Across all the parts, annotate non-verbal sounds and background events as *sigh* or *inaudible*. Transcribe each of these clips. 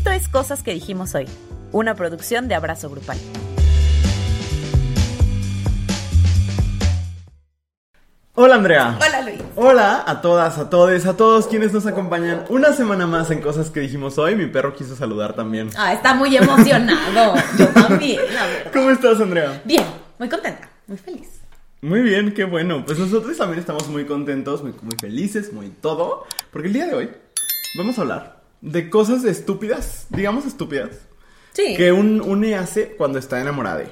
Esto es Cosas que dijimos hoy, una producción de Abrazo Grupal. Hola Andrea. Hola Luis. Hola a todas, a todos, a todos quienes nos acompañan una semana más en Cosas que dijimos hoy. Mi perro quiso saludar también. Ah, está muy emocionado. *laughs* Yo también, la verdad. ¿Cómo estás Andrea? Bien, muy contenta, muy feliz. Muy bien, qué bueno. Pues nosotros también estamos muy contentos, muy, muy felices, muy todo. Porque el día de hoy vamos a hablar de cosas estúpidas, digamos estúpidas, Sí. que un une hace cuando está enamorado.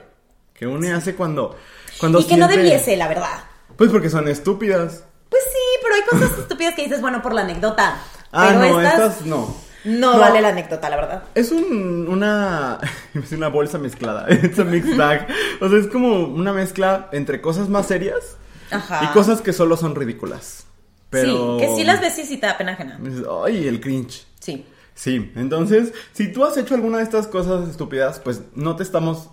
Que une hace cuando... cuando y que no debiese, la verdad. Pues porque son estúpidas. Pues sí, pero hay cosas estúpidas que dices, bueno, por la anécdota. Ah, pero no, estas, estas no. no, No. vale la anécdota, la verdad. Es un, una, *laughs* es una bolsa mezclada, *laughs* es un mixed bag. O sea, es como una mezcla entre cosas más serias Ajá. y cosas que solo son ridículas. Pero... Sí, que sí las ves y sí te da pena ajena. Ay, el cringe. Sí. Sí, entonces, si tú has hecho alguna de estas cosas estúpidas, pues no te estamos,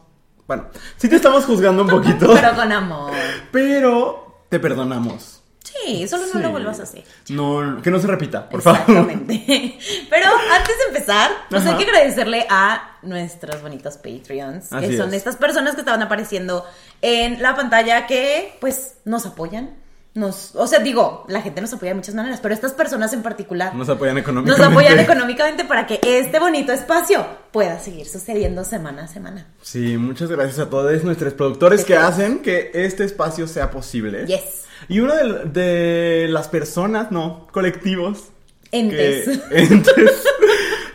bueno, sí te estamos juzgando un poquito, *laughs* Pero con amor. pero te perdonamos. Sí, solo no Sí. lo vuelvas a hacer. No, que no se repita, por favor. Exactamente. *laughs* Pero antes de empezar, pues Ajá. hay que agradecerle a nuestros bonitos Patreons, que son es. estas personas que estaban apareciendo en la pantalla que pues nos apoyan. Nos, o sea, digo, la gente nos apoya de muchas maneras, pero estas personas en particular Nos apoyan nos económicamente. apoyan económicamente para que este bonito espacio pueda seguir sucediendo semana a semana. Sí, muchas gracias a todos nuestros productores que hacen que este espacio sea posible. Yes. Y una de, de las personas, no, colectivos. Entes. que- *laughs* entes.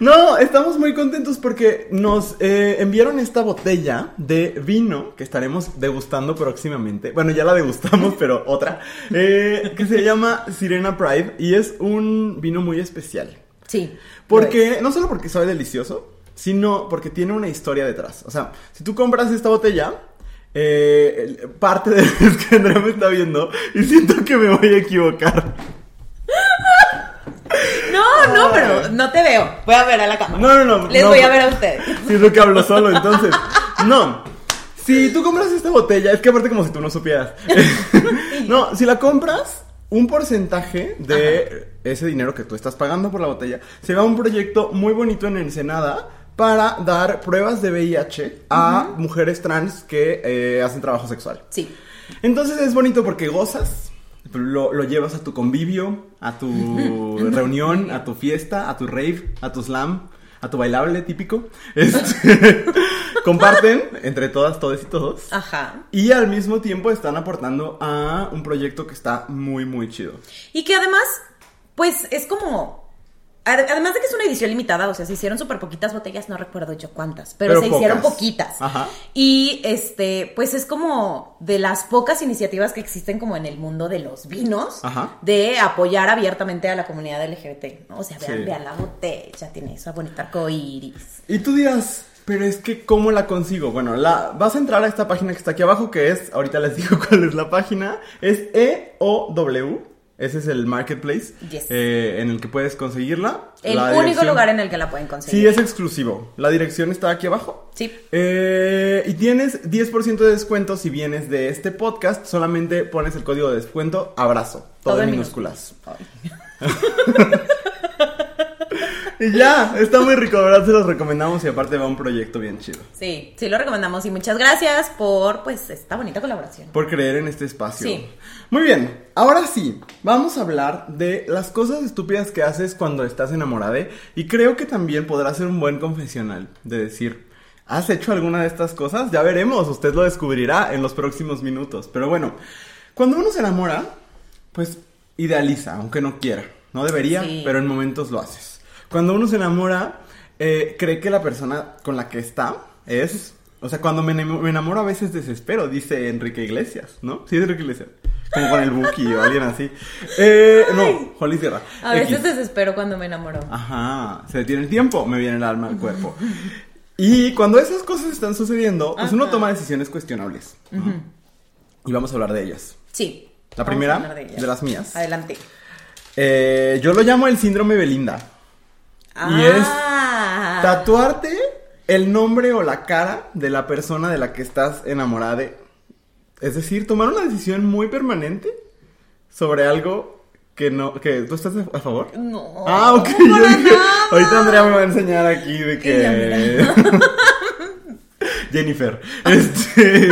No, estamos muy contentos porque nos eh, enviaron esta botella de vino que estaremos degustando próximamente. Bueno, ya la degustamos, pero otra. eh, que se llama Sirena Pride y es un vino muy especial. Sí. Porque, no solo porque sabe delicioso, sino porque tiene una historia detrás. O sea, si tú compras esta botella, eh, parte de *laughs* que Andrea me está viendo y siento que me voy a equivocar. *laughs* No, no, pero no te veo. Voy a ver a la cámara. No, no, no. Les no, voy a ver a ustedes. Si es lo que hablo solo, *laughs* entonces. No. Si tú compras esta botella, es que aparte como si tú no supieras. *laughs* no, si la compras, un porcentaje de ese dinero que tú estás pagando por la botella se va a un proyecto muy bonito en Ensenada para dar pruebas de VIH a mujeres trans que eh, hacen trabajo sexual. Sí. Entonces es bonito porque gozas, lo, lo llevas a tu convivio, a tu *laughs* reunión, a tu fiesta, a tu rave, a tu slam, a tu bailable típico. Este, *laughs* comparten entre todas, todos y todos. Ajá. Y al mismo tiempo están aportando a un proyecto que está muy, muy chido. Y que además, pues es como. Ad- Además de que es una edición limitada, o sea, se hicieron súper poquitas botellas, no recuerdo yo cuántas, pero, Pero se hicieron poquitas. Ajá. Y este, pues es como de las pocas iniciativas que existen como en el mundo de los vinos, Ajá. de apoyar abiertamente a la comunidad LGBT, ¿no? O sea, vean, Sí. vean la botella, tiene esa bonita arcoíris. Y tú dirás, pero es que ¿cómo la consigo? Bueno, la, vas a entrar a esta página que está aquí abajo, que es, ahorita les *laughs* digo cuál es la página, es EOW, ese es el marketplace Yes. eh, en el que puedes conseguirla. El La único dirección- lugar en el que la pueden conseguir. Sí, es exclusivo. La dirección está aquí abajo. Sí. Eh, y tienes 10% de descuento si vienes de este podcast. Solamente pones el código de descuento abrazo. Todo, en minúsculas. Ay. *laughs* Y ya, está muy rico, verdad se los recomendamos y aparte va un proyecto bien chido. Sí, sí lo recomendamos y muchas gracias por pues esta bonita colaboración. Por creer en este espacio. Sí. Muy bien, ahora sí, vamos a hablar de las cosas estúpidas que haces cuando estás enamorada. Y creo que también podrá ser un buen confesional de decir, ¿has hecho alguna de estas cosas? Ya veremos, usted lo descubrirá en los próximos minutos. Pero bueno, cuando uno se enamora, pues idealiza, aunque no quiera. No debería, Sí. pero en momentos lo haces. Cuando uno se enamora, eh, cree que la persona con la que está es... O sea, cuando me, me enamoro a veces desespero, dice Enrique Iglesias, ¿no? Sí, es Enrique Iglesias. Como con el Buki o alguien así. Eh, no, Luis Guerra. A veces X. desespero cuando me enamoro. Ajá, se detiene el tiempo, me viene el alma al cuerpo. Y cuando esas cosas están sucediendo, pues uno toma decisiones cuestionables. Y vamos a hablar de ellas. Sí. La primera, ellas. de las mías. Adelante. Eh, yo lo llamo el síndrome Belinda. Y Ah. Tatuarte el nombre o la cara de la persona de la que estás enamorada. de. Es decir, tomar una decisión muy permanente sobre algo que no, que tú estás a favor. No. Ah, ok. Yo dije, ahorita Andrea me va a enseñar aquí de que. *laughs* Jennifer. Este.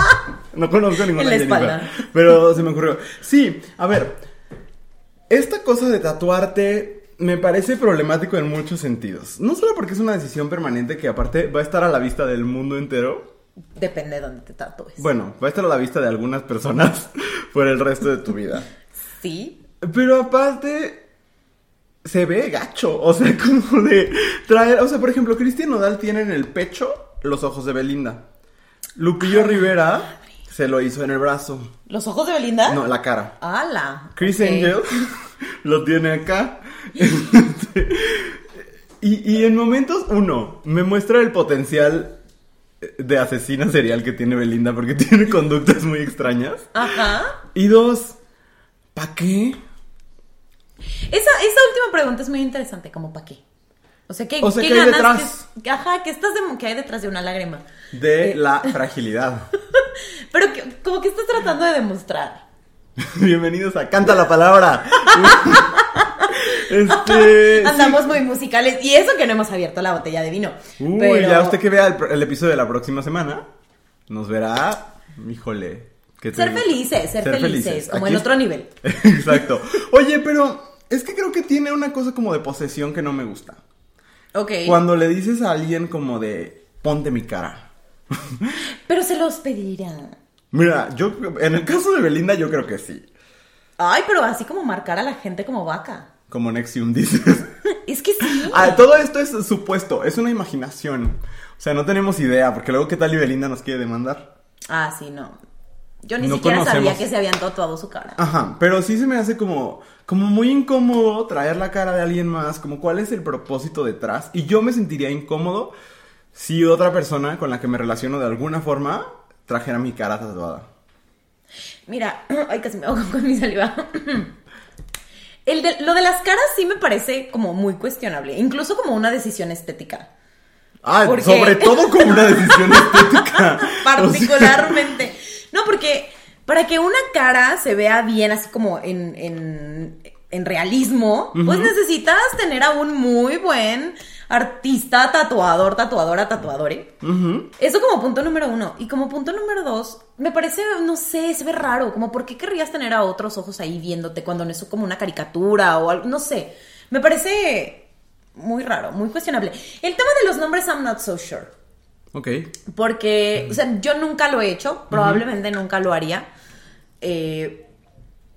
*laughs* no conozco ninguna Jennifer. espalda. Pero se me ocurrió. Sí, a ver. Esta cosa de tatuarte me parece problemático en muchos sentidos. No solo porque es una decisión permanente que aparte va a estar a la vista del mundo entero. Depende de dónde te tatúes. Bueno, va a estar a la vista de algunas personas *laughs* por el resto de tu vida. Sí. Pero aparte, se ve gacho. O sea, *laughs* como de traer. O sea, por ejemplo, Cristian Nodal tiene en el pecho los ojos de Belinda. Lupillo Rivera se lo hizo en el brazo. ¿Los ojos de Belinda? No, la cara. ¡Hala! Chris Ok. Angel *laughs* lo tiene acá. *laughs* Y, y en momentos, uno, me muestra el potencial de asesina serial que tiene Belinda porque *laughs* tiene conductas muy extrañas. Ajá. Y dos, ¿pa' qué? Esa, esa última pregunta es muy interesante, como para qué. O sea, ¿qué, O sea, qué ¿qué hay ganas? detrás? ajá, ¿qué estás de, qué hay detrás de una lágrima? De Eh. la *laughs* fragilidad. Pero como que estás tratando de demostrar. Bienvenidos a Canta la Palabra. Este. *laughs* sí. Andamos muy musicales. Y eso que no hemos abierto la botella de vino. Uy, Pero- ya usted que vea el, el episodio de la próxima semana, nos verá. Híjole. que te- Ser felices, ser, felices, como en otro nivel. *laughs* Exacto. Oye, pero es que creo que tiene una cosa como de posesión que no me gusta. Ok. Cuando le dices a alguien como de ponte mi cara. *laughs* Pero se los pedirá. Mira, yo en el caso de Belinda yo creo que sí. Ay, pero así como marcar a la gente como vaca. Como Nexium *laughs* dices. Es que sí. Ah, todo esto es supuesto, es una imaginación. O sea, no tenemos idea, porque luego qué tal y Belinda nos quiere demandar. Ah, sí, no. Yo ni No siquiera sabía que se habían tatuado su cara. Ajá, pero sí se me hace como, como muy incómodo traer la cara de alguien más, como cuál es el propósito detrás. Y yo me sentiría incómodo si otra persona con la que me relaciono de alguna forma trajera mi cara tatuada. Mira, *clears throat* ay, casi me ahogo con mi saliva. *clears throat* El de- lo de las caras sí me parece como muy cuestionable, incluso como una decisión estética. Ah, ¿Por qué? sobre todo como una decisión *laughs* estética. Particularmente. No, porque para que una cara se vea bien, así como en, en, en realismo, pues necesitas tener a un muy buen artista, tatuador, tatuadora, tatuadore. Eso como punto número uno. Y como punto número dos, me parece, no sé, se ve raro. Como, ¿por qué querrías tener a otros ojos ahí viéndote cuando no es como una caricatura o algo? No sé. Me parece muy raro, muy cuestionable. El tema de los nombres, I'm not so sure. Ok. Porque, o sea, yo nunca lo he hecho, probablemente nunca lo haría. Eh,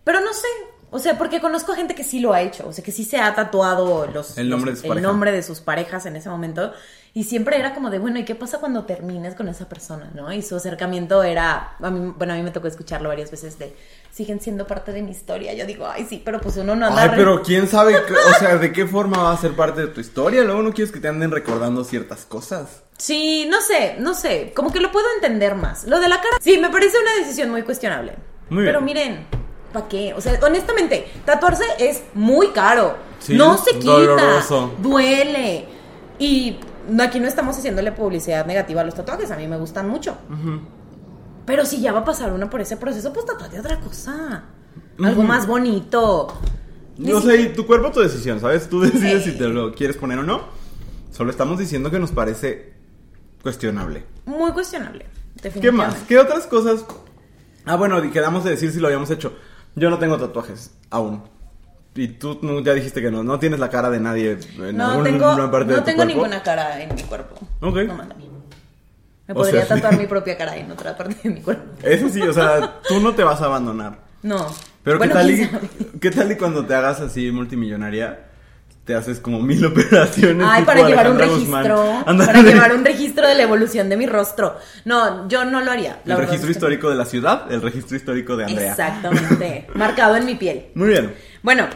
pero no sé. O sea, porque conozco a gente que sí lo ha hecho. O sea, que sí se ha tatuado los, El nombre los- de su el pareja. nombre de sus parejas en ese momento. Y siempre era como de, bueno, ¿y qué pasa cuando termines con esa persona? ¿No? Y su acercamiento era, a mí- bueno, a mí me tocó escucharlo varias veces de, siguen siendo parte de mi historia. Yo digo, ay, sí, pero pues uno no anda... Ay, pero quién sabe, *laughs* o sea, de qué forma va a ser parte de tu historia. Luego no quieres que te anden recordando ciertas cosas. Sí, no sé, no sé, como que lo puedo entender más. Lo de la cara, sí, me parece una decisión muy cuestionable. Muy Pero bien. miren, ¿para qué? O sea, honestamente, tatuarse es muy caro. Sí, no se quita, doloroso. duele. Y aquí no estamos haciéndole publicidad negativa a los tatuajes, a mí me gustan mucho. Pero si ya va a pasar uno por ese proceso, pues tatuate otra cosa. Algo más bonito. Ni No sé, y tu cuerpo, tu decisión, ¿sabes? Tú decides si te lo quieres poner o no. Solo estamos diciendo que nos parece cuestionable. Muy cuestionable. ¿Qué más? ¿Qué otras cosas? Ah, bueno, quedamos de decir si lo habíamos hecho. Yo no tengo tatuajes, aún. Y tú ya dijiste que no, no tienes la cara de nadie en No alguna tengo, parte de no tu tengo cuerpo. ninguna cara en mi cuerpo. Ok. No manda a mí. Me O podría sea, tatuar mi propia cara en otra parte de mi cuerpo. Eso sí, o sea, tú no te vas a abandonar. No. Pero Bueno, ¿qué, tal y. ¿qué tal y cuando te hagas así multimillonaria? Te haces como mil *laughs* operaciones. Ay, para llevar un registro. Para llevar un registro de la evolución de mi rostro. No, yo no lo haría. El registro histórico de la ciudad, el registro histórico de Andrea. Exactamente. *laughs* Marcado en mi piel. Muy bien. Bueno,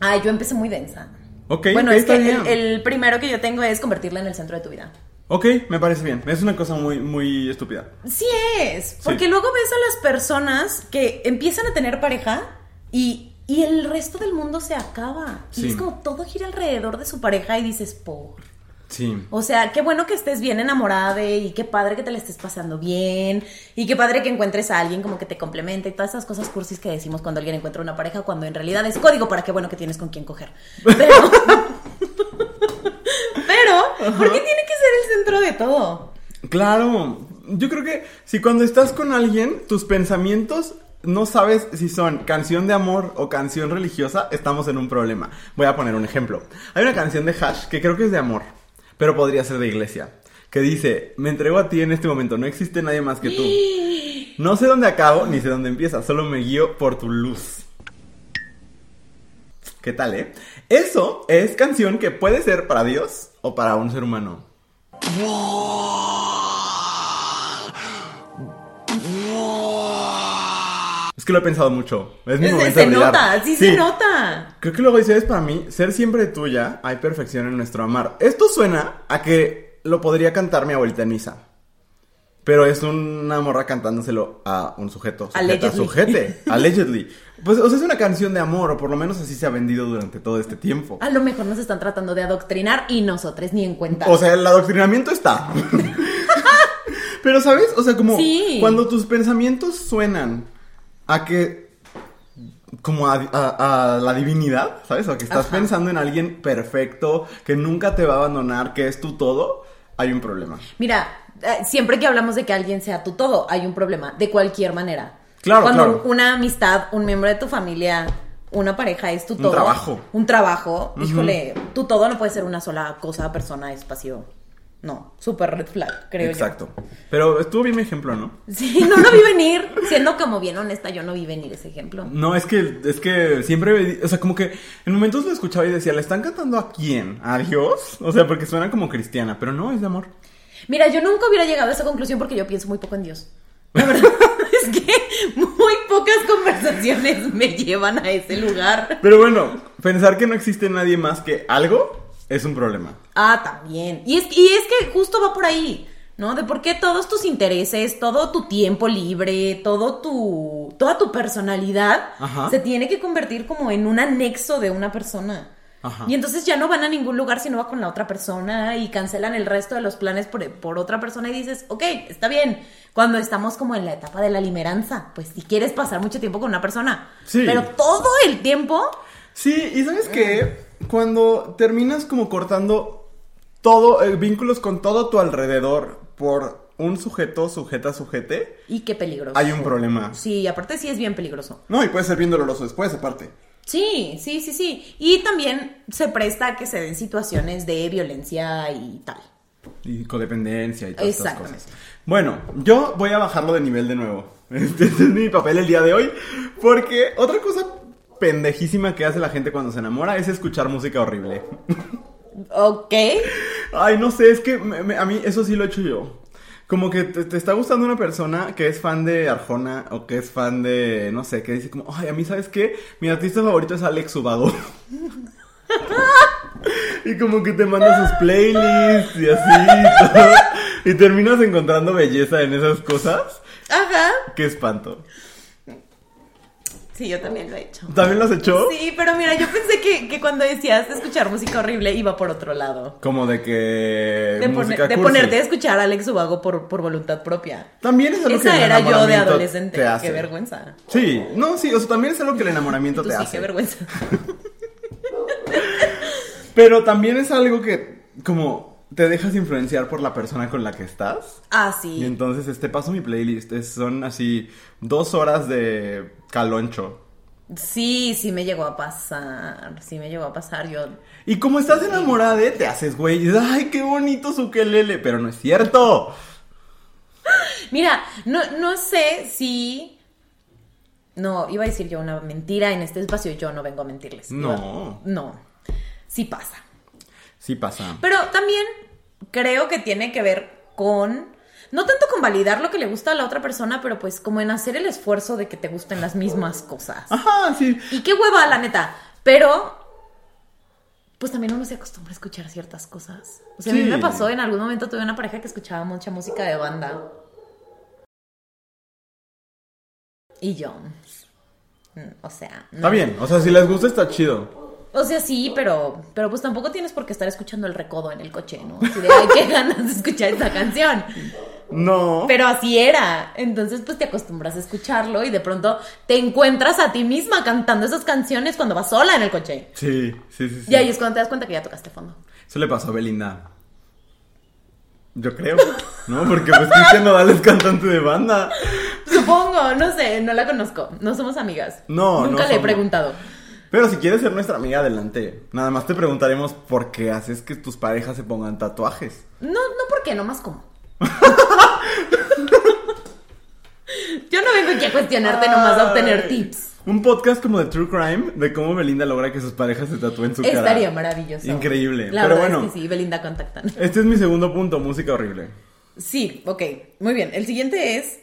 ay, yo empecé muy densa. Ok, bueno, ok, es que el, primero que yo tengo es convertirla en el centro de tu vida. Ok, me parece bien. Es una cosa muy, muy estúpida. Sí es, porque Sí. luego ves a las personas que empiezan a tener pareja y, y el resto del mundo se acaba. Sí. Y es como todo gira alrededor de su pareja y dices, por... Sí. O sea, qué bueno que estés bien enamorada de y qué padre que te la estés pasando bien y qué padre que encuentres a alguien como que te complemente y todas esas cosas cursis que decimos cuando alguien encuentra una pareja cuando en realidad es código para qué bueno que tienes con quien coger. Pero, *laughs* pero ¿por qué tiene que ser el centro de todo? Claro, yo creo que si cuando estás con alguien, tus pensamientos no sabes si son canción de amor o canción religiosa, estamos en un problema. Voy a poner un ejemplo. Hay una canción de Hash que creo que es de amor, pero podría ser de iglesia, que dice, me entrego a ti en este momento, no existe nadie más que tú. No sé dónde acabo ni sé dónde empieza, solo me guío por tu luz. ¿Qué tal, eh? Eso es canción que puede ser para Dios o para un ser humano. Es que lo he pensado mucho. Es mi momento se de nota, sí, se nota. Creo que luego dices, para mí, ser siempre tuya, hay perfección en nuestro amar. Esto suena a que lo podría cantar mi abuelita en misa. Pero es una morra cantándoselo a un sujeto. Sujeta, Allegedly. sujete. *laughs* Allegedly. Pues, o sea, es una canción de amor, o por lo menos así se ha vendido durante todo este tiempo. A lo mejor nos están tratando de adoctrinar y nosotros ni en cuenta. O sea, el adoctrinamiento está. *laughs* Pero, ¿sabes? O sea, como Sí. cuando tus pensamientos suenan a que. como a, a- a la divinidad, ¿sabes? O que estás Ajá. pensando en alguien perfecto, que nunca te va a abandonar, que es tu todo, hay un problema. Mira, eh, siempre que hablamos de que alguien sea tu todo, hay un problema, de cualquier manera. Claro, Cuando claro. una amistad, un miembro de tu familia, una pareja es tu Un todo. trabajo. Un trabajo. Híjole, tu todo no puede ser una sola cosa, persona, espacio. No, super red flag, creo Exacto. Pero estuvo bien mi ejemplo, ¿no? yo. *laughs* Sí, no lo vi venir. Siendo como bien honesta, yo no vi venir ese ejemplo. No, es que, es que siempre, o sea, como que en momentos lo escuchaba y decía, ¿le están cantando a quién? ¿A Dios? O sea, porque suena como cristiana, pero no, es de amor. Mira, yo nunca hubiera llegado a esa conclusión porque yo pienso muy poco en Dios. La verdad *laughs* es que muy pocas conversaciones me llevan a ese lugar. Pero bueno, pensar que no existe nadie más que algo es un problema. Ah, también. Y es, y es que justo va por ahí, ¿no? De por qué todos tus intereses, todo tu tiempo libre, todo tu, toda tu personalidad Ajá. se tiene que convertir como en un anexo de una persona. Ajá. Y entonces ya no van a ningún lugar si no va con la otra persona y cancelan el resto de los planes por, por otra persona y dices, ok, está bien. Cuando estamos como en la etapa de la limeranza, pues si quieres pasar mucho tiempo con una persona. Sí. Pero todo el tiempo, Sí, y ¿sabes qué? Cuando terminas como cortando todo, eh, vínculos con todo tu alrededor por un sujeto, sujeta, sujete, y qué peligroso. hay un problema. Sí, aparte sí es bien peligroso. No, y puede ser bien doloroso después, aparte. Sí, sí, sí, sí. Y también se presta a que se den situaciones de violencia y tal. Y codependencia y todas estas cosas. Bueno, yo voy a bajarlo de nivel de nuevo. *laughs* Este es mi papel el día de hoy. Porque otra cosa pendejísima que hace la gente cuando se enamora es escuchar música horrible. Ok. Ay, no sé, es que me- me- a mí eso sí lo he hecho yo. Como que te, te está gustando una persona que es fan de Arjona o que es fan de, no sé, que dice como, ay, a mí, ¿sabes qué? Mi artista favorito es Alex Ubago. *laughs* y como que te manda sus playlists y así y todo. Y terminas encontrando belleza en esas cosas. Ajá. Qué espanto. Sí, yo también lo he hecho. ¿También lo has hecho? Sí, pero mira, yo pensé que, que cuando decías escuchar música horrible iba por otro lado. Como de que... De, música de ponerte a escuchar a Alex Ubago por, por voluntad propia. También es algo que Esa el era yo de adolescente. te hace. Qué vergüenza. Sí, no, sí, o sea, también es algo que el enamoramiento Tú te sí, hace. qué vergüenza. *laughs* Pero también es algo que, como, te dejas influenciar por la persona con la que estás. Ah, Y sí. entonces, este paso mi playlist. es- son así dos horas de caloncho. Sí, sí me llegó a pasar. Sí me llegó a pasar. Yo. Y como estás enamorada de, te haces güey. Y ay, qué bonito su quelele. Pero no es cierto. Mira, no, no sé si. No, iba a decir yo una mentira en este espacio y yo no vengo a mentirles. No. Iba- No. Sí pasa. Sí pasa. Pero también creo que tiene que ver con. No tanto con validar lo que le gusta a la otra persona, pero pues como en hacer el esfuerzo de que te gusten las mismas cosas. Ajá, sí. Y qué hueva, la neta. Pero. Pues también uno se acostumbra a escuchar ciertas cosas. O sea, a mí me pasó, en algún momento tuve una pareja que escuchaba mucha música de banda. Y yo. mm, O sea. no. Está bien. O sea, si les gusta, está chido. O sea, sí, pero, pero pues tampoco tienes por qué estar escuchando el recodo en el coche, ¿no? Así de, ay, qué *laughs* ganas de escuchar esta canción. No. Pero así era. Entonces, pues te acostumbras a escucharlo y de pronto te encuentras a ti misma cantando esas canciones cuando vas sola en el coche. Sí, sí, sí. sí. Y ahí es cuando te das cuenta que ya tocaste fondo. Eso le pasó a Belinda. Yo creo, ¿no? Porque pues Cristian Nodal es cantante de banda. Supongo, no sé, no la conozco. No somos amigas. No, no Nunca le he preguntado. Pero si quieres ser nuestra amiga, adelante. Nada más te preguntaremos por qué haces que tus parejas se pongan tatuajes. No, no, ¿por qué? Nomás como. *laughs* Yo no vengo aquí a cuestionarte nomás a obtener tips. Un podcast como de True Crime de cómo Belinda logra que sus parejas se tatúen su cara. Estaría maravilloso. Increíble. La Pero verdad bueno, es que sí, Belinda contactan. este es mi segundo punto, música horrible. Sí, ok. Muy bien. El siguiente es.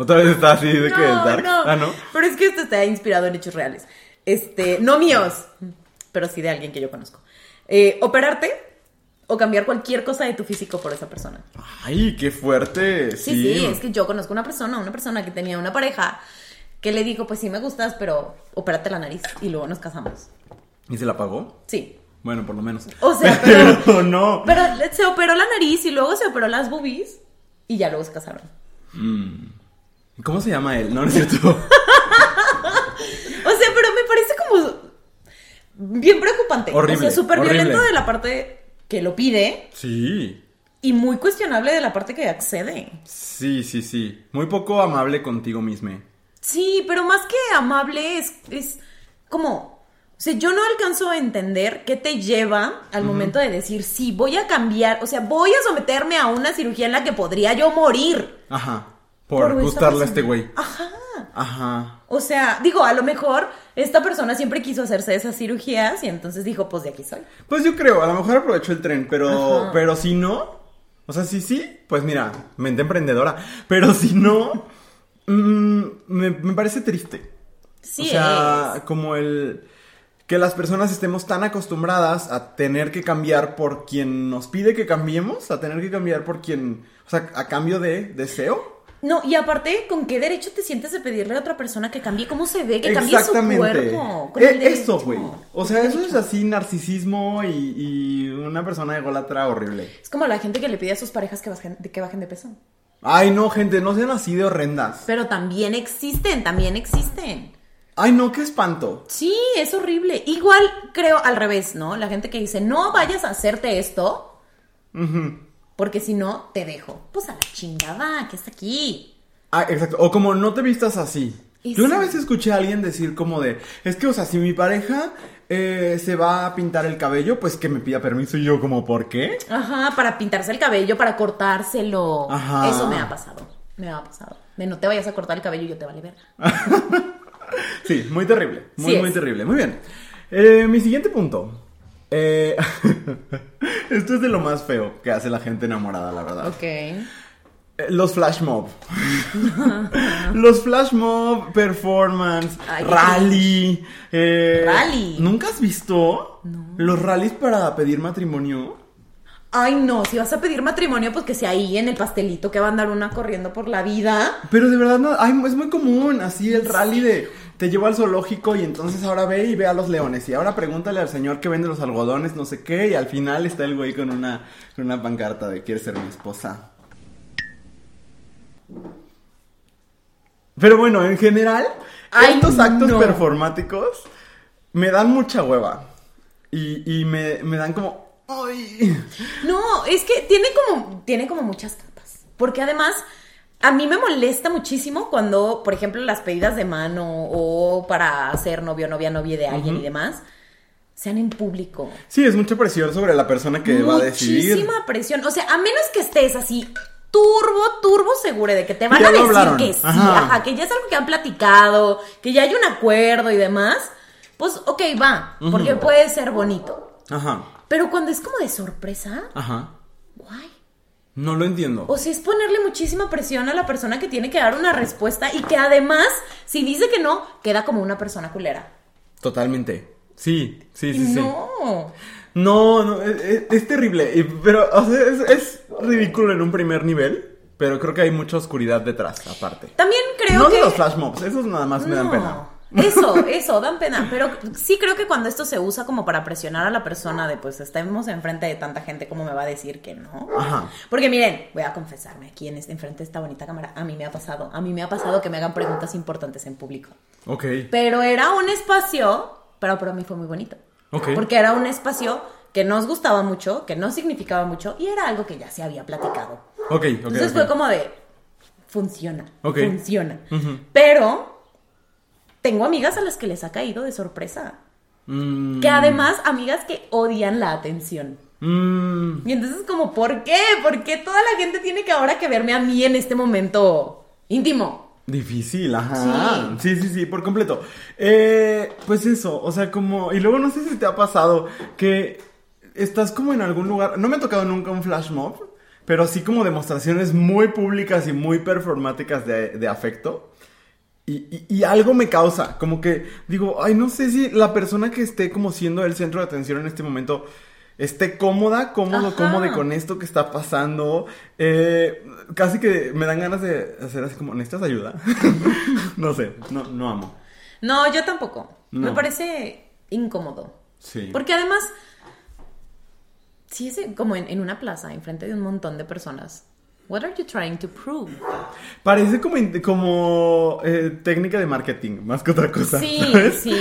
Otra vez está así de que dark. no. Ah, ¿no? Pero es que esto está inspirado en hechos reales. Este, no míos, pero sí de alguien que yo conozco. Eh, operarte o cambiar cualquier cosa de tu físico por esa persona. Ay, qué fuerte. Sí, sí, es que yo conozco una persona, una persona que tenía una pareja que le dijo, pues sí me gustas, pero opérate la nariz y luego nos casamos. ¿Y se la pagó? Sí. Bueno, por lo menos. O sea, *laughs* pero- no. Pero se operó la nariz y luego se operó las boobies y ya luego se casaron. ¿Cómo se llama él? No, no es cierto. *laughs* O sea, pero me parece como bien preocupante. Horrible, O sea, súper violento de la parte que lo pide sí. y muy cuestionable de la parte que accede. Sí, sí, sí. Muy poco amable contigo mismo. Sí, pero más que amable es, es como... O sea, yo no alcanzo a entender qué te lleva al momento de decir, sí, voy a cambiar, o sea, voy a someterme a una cirugía en la que podría yo morir. Ajá. Por, esta gustarle a este güey. Ajá. Ajá. O sea, digo, a lo mejor esta persona siempre quiso hacerse esas cirugías y entonces dijo, pues de aquí soy. Pues yo creo, a lo mejor aprovechó el tren, pero, Ajá. pero si no, o sea, si sí, pues mira, mente emprendedora. Pero si no, mm, me, me parece triste. Sí, o sea, es. como el que las personas estemos tan acostumbradas a tener que cambiar por quien nos pide que cambiemos, a tener que cambiar por quien, o sea, a cambio de deseo. No, y aparte, ¿con qué derecho te sientes de pedirle a otra persona que cambie cómo se ve, que cambie su cuerpo? Eh, eso, güey. O sea, eso es así narcisismo y, y una persona ególatra horrible. Es como la gente que le pide a sus parejas que bajen, de- que bajen de peso. Ay, no, gente, no sean así de horrendas. Pero también existen, también existen. Ay, no, qué espanto. Sí, es horrible. Igual creo al revés, ¿no? La gente que dice, no vayas a hacerte esto, porque si no, te dejo. Pues a la chingada, que está aquí. Ah, exacto. O como no te vistas así. Y Yo una vez escuché a alguien decir como de, es que, o sea, si mi pareja eh, se va a pintar el cabello, pues que me pida permiso y yo como, ¿por qué? Ajá, para pintarse el cabello, para cortárselo. Ajá. Eso me ha pasado. Me ha pasado. De no te vayas a cortar el cabello, yo te vale ver. *laughs* Sí, muy terrible. Muy, Sí muy terrible. Muy bien. Eh, mi siguiente punto. Eh, *laughs* esto es de lo más feo que hace la gente enamorada, la verdad. Ok. Eh, Los flash mob. *laughs* Los flash mob, performance, Ay, rally. eh, Rally. ¿Nunca has visto los rallies para pedir matrimonio? Ay, no, si vas a pedir matrimonio, pues que sea ahí en el pastelito que va a andar una corriendo por la vida. Pero de verdad no, ay, es muy común, así el rally de te llevo al zoológico y entonces ahora ve y ve a los leones y ahora pregúntale al señor que vende los algodones, no sé qué, y al final está el güey con una, con una pancarta de quiere ser mi esposa. Pero bueno, en general, Ay, estos actos no. performáticos me dan mucha hueva. Y, y me, me dan como. ¡Ay! No, es que tiene como, tiene como muchas capas. Porque además, a mí me molesta muchísimo cuando, por ejemplo, las pedidas de mano o para ser novio, novia, novia de alguien y demás, sean en público. Sí, es mucha presión sobre la persona que va a decidir. Muchísima presión. O sea, a menos que estés así turbo, turbo seguro de que te van Ya a decir hablaron. que sí, Ajá. ajá. que ya es algo que han platicado, que ya hay un acuerdo y demás, pues ok, va, porque puede ser bonito. Ajá, Pero cuando es como de sorpresa, ajá. No lo entiendo. O sea, es ponerle muchísima presión a la persona que tiene que dar una respuesta y que además, si dice que no, queda como una persona culera. Totalmente. Sí, sí, sí, sí. no. No, no, es, es- es terrible. Pero, o sea, es, es ridículo en un primer nivel. Pero creo que hay mucha oscuridad detrás, aparte. También creo no que. de los flash mobs, esos nada más me dan No. pena. Eso, eso, dan pena. Pero sí creo que cuando esto se usa como para presionar a la persona de pues estemos enfrente de tanta gente, ¿cómo me va a decir que no? Ajá. Porque miren, voy a confesarme aquí en este, enfrente de esta bonita cámara. A mí me ha pasado, a mí me ha pasado que me hagan preguntas importantes en público. Ok. Pero era un espacio, pero para mí fue muy bonito. Ok. Porque era un espacio que nos gustaba mucho, que no significaba mucho y era algo que ya se había platicado. Ok, ok. Entonces fue como de, funciona, Ok. funciona. Ujú. Pero tengo amigas a las que les ha caído de sorpresa. Mm, Que además, amigas que odian la atención. mm, Y entonces como, ¿por qué? ¿Por qué toda la gente tiene que ahora que verme a mí en este momento íntimo? Difícil, ajá. Sí. sí, sí, por completo. Eh, pues eso, o sea, como. Y luego no sé si te ha pasado que estás como en algún lugar. No me ha tocado nunca un flash mob, pero sí como demostraciones muy públicas y muy performáticas de, de afecto. Y, y- y algo me causa, como que digo, ay, no sé si la persona que esté como siendo el centro de atención en este momento esté cómoda, cómodo, Ajá. cómodo con esto que está pasando. Eh, casi que me dan ganas de hacer así como, ¿necesitas ayuda? *laughs* no sé, no, no amo. No, yo tampoco. Me parece incómodo. Sí. Porque además, si es como en, en una plaza, enfrente de un montón de personas, what are you trying to prove? Parece como, como eh, técnica de marketing, más que otra cosa. Sí, ¿sabes? sí.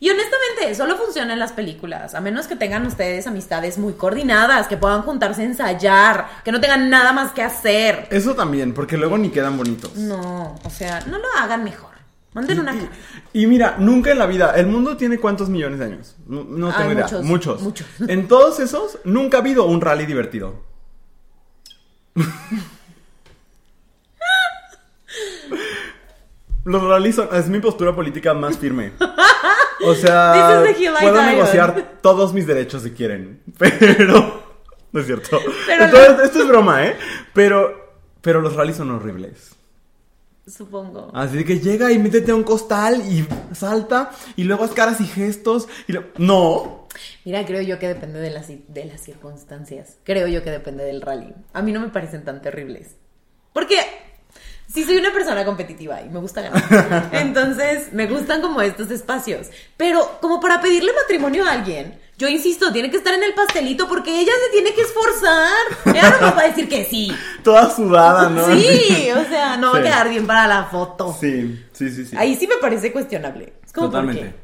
Y honestamente, solo funciona en las películas, a menos que tengan ustedes amistades muy coordinadas, que puedan juntarse a ensayar, que no tengan nada más que hacer. Eso también, porque luego ni quedan bonitos. No, o sea, no lo hagan mejor. Manden una. Y, y mira, nunca en la vida, el mundo tiene cuántos millones de años. No, no Ay, tengo idea. muchos, Muchos. muchos. *laughs* En todos esos, nunca ha habido un rally divertido. *laughs* Los rallies son, es mi postura política más firme. O sea, *laughs* puedo negociar todos mis derechos si quieren, *laughs* pero no es cierto. Pero Entonces, esto es broma, ¿eh? Pero, pero los rallies son horribles. Supongo. Así que llega y métete a un costal y salta y luego haz caras y gestos y lo- no. Mira, creo yo que depende de las, de las circunstancias. Creo yo que depende del rally. A mí no me parecen tan terribles. Porque sí soy una persona competitiva y me gusta ganar. *laughs* Entonces, me gustan como estos espacios. Pero como para pedirle matrimonio a alguien, yo insisto, tiene que estar en el pastelito porque ella se tiene que esforzar. Ella no me va a decir que sí. Toda sudada, ¿no? Sí, o sea, no va a quedar bien para la foto. Sí, sí, sí, sí. Ahí sí me parece cuestionable. Es como ¿por Totalmente.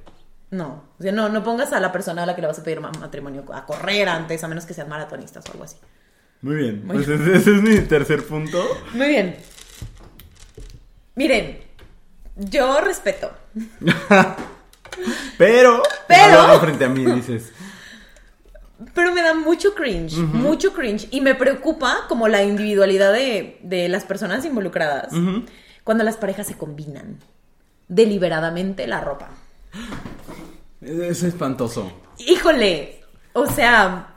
No, o sea, no, no pongas a la persona a la que le vas a pedir ma- matrimonio a correr antes, a menos que sean maratonistas o algo así. Muy bien. Muy Pues ese, ese es mi tercer punto. Muy bien. Miren, yo respeto. *laughs* Pero, Pero- no frente a mí, dices. Pero me da mucho cringe, mucho cringe. Y me preocupa como la individualidad de, de las personas involucradas cuando las parejas se combinan deliberadamente la ropa. Es espantoso. Híjole, o sea,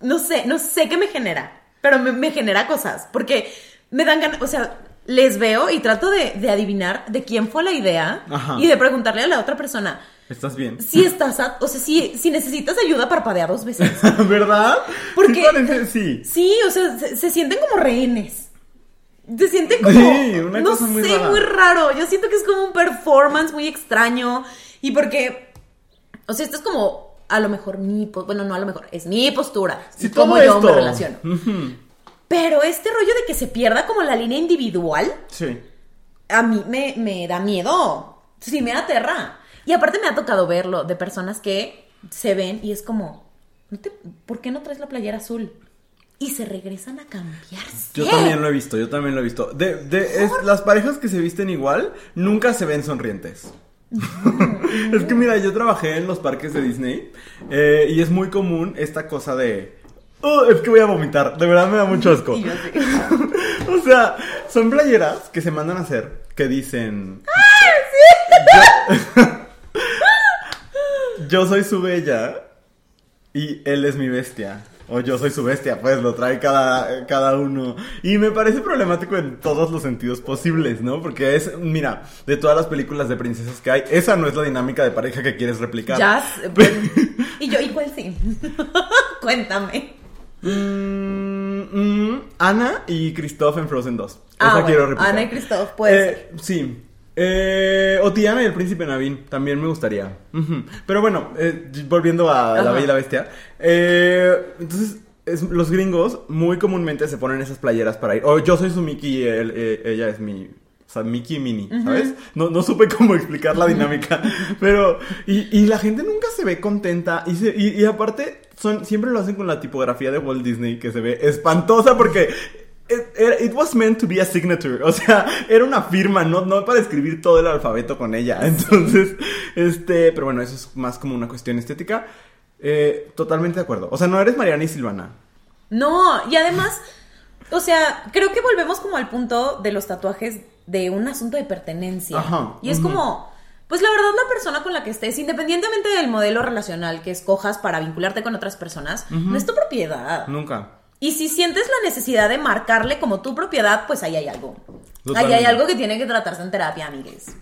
no sé, no sé qué me genera, pero me, me genera cosas, porque me dan ganas, o sea, les veo y trato de, de adivinar de quién fue la idea Ajá. y de preguntarle a la otra persona ¿Estás bien? si estás, a- o sea, si, si necesitas ayuda, parpadea dos veces. *laughs* ¿Verdad? Porque- Sí, sí. Sí, o sea, se, se sienten como rehenes. Se sienten como. Sí, una no cosa muy sé, rara. muy raro. Yo siento que es como un performance muy extraño. Y porque. O sea, esto es como. A lo mejor mi. Bueno, no a lo mejor. Es mi postura. Sí, y cómo todo yo esto. me relaciono. Ujú. Pero este rollo de que se pierda como la línea individual. Sí. A mí me, me da miedo. Sí, me aterra. Y aparte me ha tocado verlo de personas que se ven y es como, ¿no te- ¿por qué no traes la playera azul? Y se regresan a cambiarse. Yo también lo he visto, yo también lo he visto. De, de- es- las parejas que se visten igual nunca se ven sonrientes. *laughs* es que mira, yo trabajé en los parques de Disney eh, y es muy común esta cosa de... "Oh, es que voy a vomitar, de verdad me da mucho *laughs* asco. Sí. *laughs* o sea, son playeras que se mandan a hacer que dicen... *laughs* Yo, yo soy su bella y él es mi bestia. O yo soy su bestia, pues lo trae cada, cada uno. Y me parece problemático en todos los sentidos posibles, ¿no? Porque es, mira, de todas las películas de princesas que hay, esa no es la dinámica de pareja que quieres replicar. Ya, bueno. y yo, ¿y cuál sí? Cuéntame. Mm, mm, Ana y Christoph en Frozen 2. Ah, Esa bueno, quiero replicar. Ana y Christoph, puede Eh, Sí. Eh, Otiana y el príncipe Navin, también me gustaría. Pero bueno, eh, volviendo a La. Bella y la Bestia. eh, entonces, es- los gringos muy comúnmente se ponen esas playeras para ir. O yo soy su Mickey y él- eh, ella es mi... O sea, Mickey y Minnie, ¿sabes? No, no supe cómo explicar la dinámica. *laughs* Pero... Y, y la gente nunca se ve contenta. Y, se- y, y aparte, son, siempre lo hacen con la tipografía de Walt Disney, que se ve espantosa porque... It was meant to be a signature. O sea, era una firma, no, no para escribir todo el alfabeto con ella. *laughs* Entonces, este, pero bueno, eso es más como una cuestión estética. Eh, totalmente de acuerdo. O sea, no eres Mariana y Silvana. No, y además, o sea, creo que volvemos como al punto de los tatuajes de un asunto de pertenencia. Ajá, Y es como, pues la verdad, la persona con la que estés, independientemente del modelo relacional que escojas para vincularte con otras personas, no es tu propiedad. Nunca. Y si sientes la necesidad de marcarle como tu propiedad, pues ahí hay algo. Ahí hay algo que tiene que tratarse en terapia, amigues.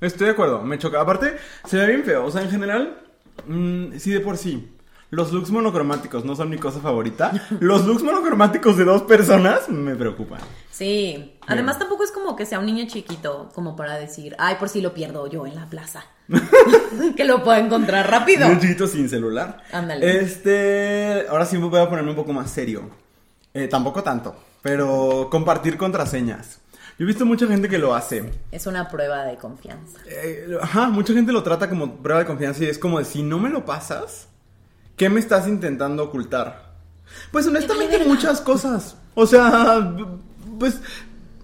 Estoy de acuerdo, me choca. Aparte, se ve bien feo. O sea, en general, mm, sí de por sí. Los looks monocromáticos no son mi cosa favorita. Los looks monocromáticos de dos personas me preocupan. Sí. Además, tampoco es como que sea un niño chiquito, como para decir, ay, por si lo pierdo yo en la plaza. *laughs* que lo pueda encontrar rápido. Un chiquito sin celular. Ándale. Este. Ahora sí voy a ponerme un poco más serio. Eh, tampoco tanto. Pero compartir contraseñas. Yo he visto mucha gente que lo hace. Es una prueba de confianza. Eh, ajá, mucha gente lo trata como prueba de confianza y es como de si no me lo pasas, ¿qué me estás intentando ocultar? Pues honestamente muchas cosas. O sea, pues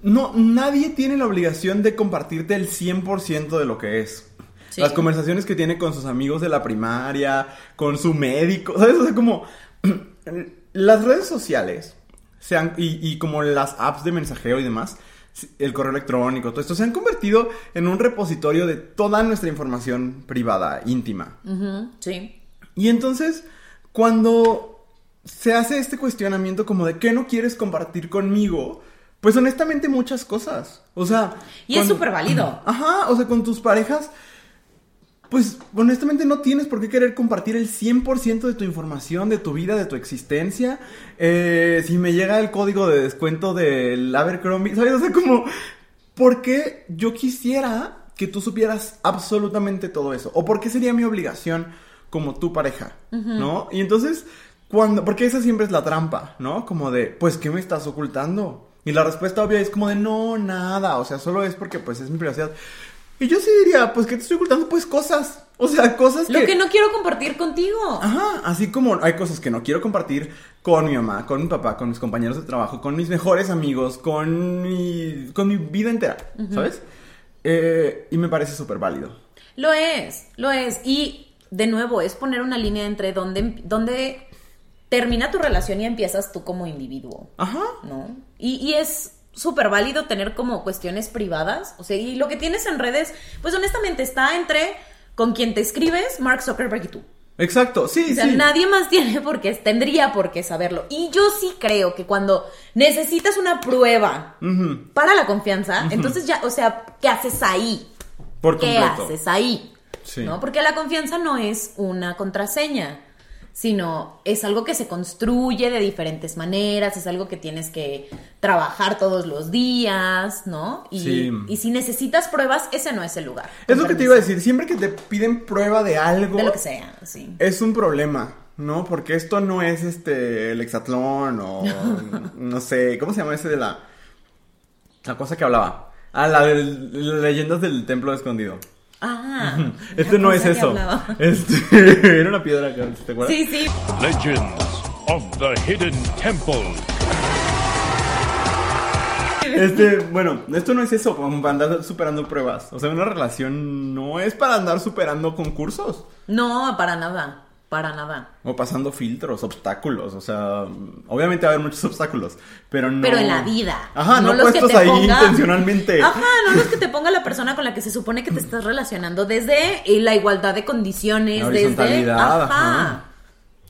no nadie tiene la obligación de compartirte el 100% de lo que es. Sí. Las conversaciones que tiene con sus amigos de la primaria, con su médico, ¿sabes? O sea, como *clears throat* las redes sociales se han- y, y como las apps de mensajeo y demás, el correo electrónico, todo esto se han convertido en un repositorio de toda nuestra información privada, íntima. Sí. Y entonces, cuando se hace este cuestionamiento como de qué no quieres compartir conmigo, pues honestamente muchas cosas. O sea... Y es súper válido. *clears throat* Ajá, o sea, con tus parejas, pues honestamente no tienes por qué querer compartir el 100% de tu información, de tu vida, de tu existencia. Eh, si me llega el código de descuento del Abercrombie, ¿sabes? O sea, como, ¿por qué yo quisiera que tú supieras absolutamente todo eso? ¿O por qué sería mi obligación como tu pareja? ¿No? Y entonces, cuando, porque esa siempre es la trampa, ¿no? Como de, pues, ¿qué me estás ocultando? Y la respuesta obvia es como de, no, nada, o sea, solo es porque, pues, es mi privacidad. Y yo sí diría, pues, ¿qué te estoy ocultando? Pues cosas, o sea, cosas Lo que... que no quiero compartir contigo. Ajá, así como hay cosas que no quiero compartir con mi mamá, con mi papá, con mis compañeros de trabajo, con mis mejores amigos, con mi, con mi vida entera, ¿sabes? Eh, y me parece súper válido. Lo es, lo es. Y de nuevo, es poner una línea entre donde, donde termina tu relación y empiezas tú como individuo, Ajá. ¿no? Y, y es súper válido tener como cuestiones privadas. O sea, y lo que tienes en redes, pues honestamente está entre con quien te escribes, Mark Zuckerberg y tú. Exacto, sí, O sea, sí. nadie más tiene por qué, tendría por qué saberlo. Y yo sí creo que cuando necesitas una prueba para la confianza, entonces ya, o sea, ¿qué haces ahí? Por ¿Qué haces ahí? Sí. ¿No? Porque la confianza no es una contraseña, sino es algo que se construye de diferentes maneras, es algo que tienes que trabajar todos los días, ¿no? Y, Sí. y si necesitas pruebas, ese no es el lugar. Es lo que te iba a decir, siempre que te piden prueba de algo, De lo que sea, sí. es un problema, ¿no? Porque esto no es este el hexatlón o *laughs* no sé, ¿cómo se llama ese de la la cosa que hablaba? Ah, la de las leyendas del templo escondido. Ah, Este no es eso. *laughs* Este *laughs* era una piedra acá, ¿te acuerdas? Sí, sí. Legends of the Hidden Temple. Este, bueno, esto no es eso, para andar superando pruebas. O sea, una relación no es para andar superando concursos No, para nada. Para nada. o pasando filtros, obstáculos. O sea, obviamente va a haber muchos obstáculos, pero no. Pero en la vida. Ajá, no, los que puestos te ahí ponga- intencionalmente. Ajá, no los que te ponga la persona con la que se supone que te estás relacionando desde eh, la igualdad de condiciones, La desde horizontalidad, ajá. ajá.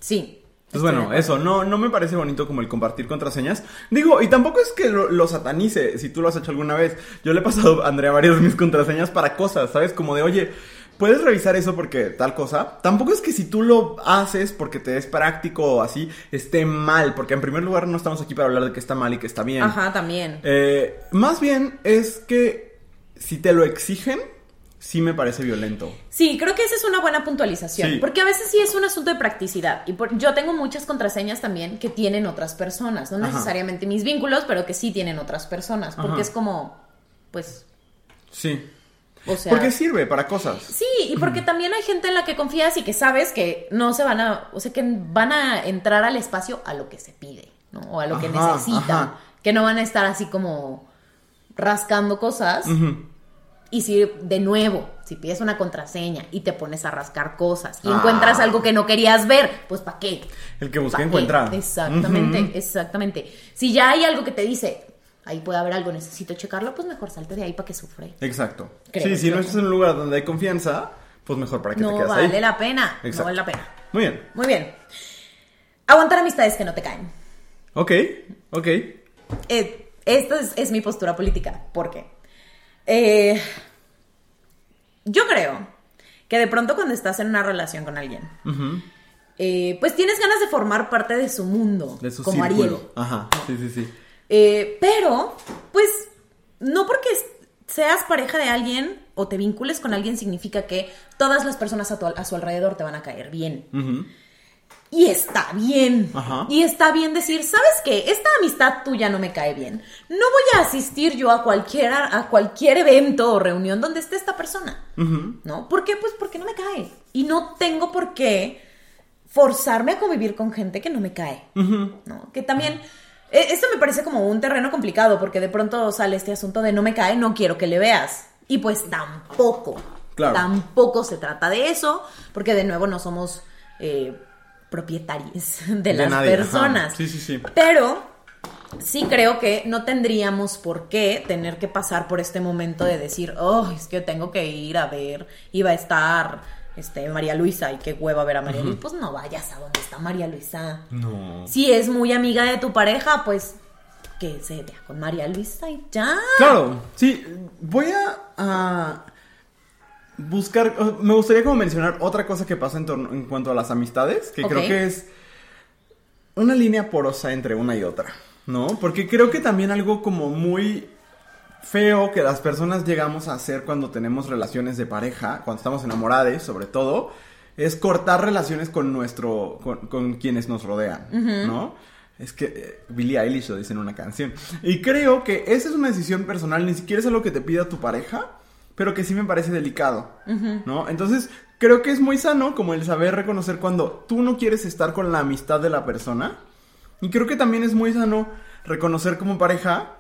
Sí. Pues bueno, eso, no, no me parece bonito como el compartir contraseñas. Digo, y tampoco es que lo, lo satanice, si tú lo has hecho alguna vez. Yo le he pasado a Andrea varias de mis contraseñas para cosas, ¿sabes? Como de, oye, ¿puedes revisar eso porque tal cosa? Tampoco es que si tú lo haces porque te es práctico o así, esté mal. Porque en primer lugar no estamos aquí para hablar de que está mal y que está bien. Ajá, también. Eh, más bien es que si te lo exigen, sí me parece violento. Sí, creo que esa es una buena puntualización, Sí. porque a veces sí es un asunto de practicidad. Y por- yo tengo muchas contraseñas también que tienen otras personas, no Ajá. necesariamente mis vínculos, pero que sí tienen otras personas, porque Ajá. es como, pues, Sí. O sea... Porque sirve para cosas. Sí, y porque también hay gente en la que confías y que sabes que no se van a, o sea, que van a entrar al espacio a lo que se pide, ¿no? O a lo que Ajá, necesitan, ajá. que no van a estar así como rascando cosas. Y si de nuevo, si pides una contraseña y te pones a rascar cosas y Ah. encuentras algo que no querías ver, pues ¿para qué? El que busca encuentra. Exactamente, exactamente. Si ya hay algo que te dice, ahí puede haber algo, necesito checarlo, pues mejor salte de ahí para que sufre. Exacto. Creo sí, si no estás en un lugar donde hay confianza, pues mejor para que te No quedes vale ahí. la pena, Exacto. no vale la pena. Muy bien. Muy bien. Aguantar amistades que no te caen. Ok, ok. Eh, esta es, es mi postura política. ¿Por qué? Eh, yo creo que de pronto cuando estás en una relación con alguien, eh, pues tienes ganas de formar parte de su mundo, De su como círculo. Ariel. Ajá, sí, sí, sí. Eh, pero, pues, no porque seas pareja de alguien o te vincules con alguien significa que todas las personas a, tu- a su alrededor te van a caer bien. Y está bien. Ajá. Y está bien decir, ¿sabes qué? Esta amistad tuya no me cae bien. No voy a asistir yo a cualquier, a cualquier evento o reunión donde esté esta persona. ¿No? ¿Por qué? Pues porque no me cae. Y no tengo por qué forzarme a convivir con gente que no me cae. ¿No? Que también... Esto me parece como un terreno complicado porque de pronto sale este asunto de no me cae, no quiero que le veas. Y pues tampoco. Claro. Tampoco se trata de eso, porque de nuevo no somos eh, propietarios *laughs* de, De las nadie, ajá. personas. Sí, sí, sí. Pero sí creo que no tendríamos por qué tener que pasar por este momento de decir, oh, es que tengo que ir a ver, iba a estar este, María Luisa y qué hueva ver a María Luisa. Pues no vayas a donde está María Luisa. No. Si es muy amiga de tu pareja, pues que se vea con María Luisa y ya. Claro, sí, voy a, buscar, me gustaría como mencionar otra cosa que pasa en, torno- en cuanto a las amistades, que creo que es una línea porosa entre una y otra, ¿no? Porque creo que también algo como muy feo que las personas llegamos a hacer cuando tenemos relaciones de pareja, cuando estamos enamorados, sobre todo, es cortar relaciones con nuestro, con, con quienes nos rodean, ¿no? Es que eh, Billie Eilish lo dice en una canción. Y creo que esa es una decisión personal, ni siquiera es algo que te pida tu pareja, pero que sí me parece delicado, ¿no? Entonces, creo que es muy sano como el saber reconocer cuando tú no quieres estar con la amistad de la persona. Y creo que también es muy sano reconocer como pareja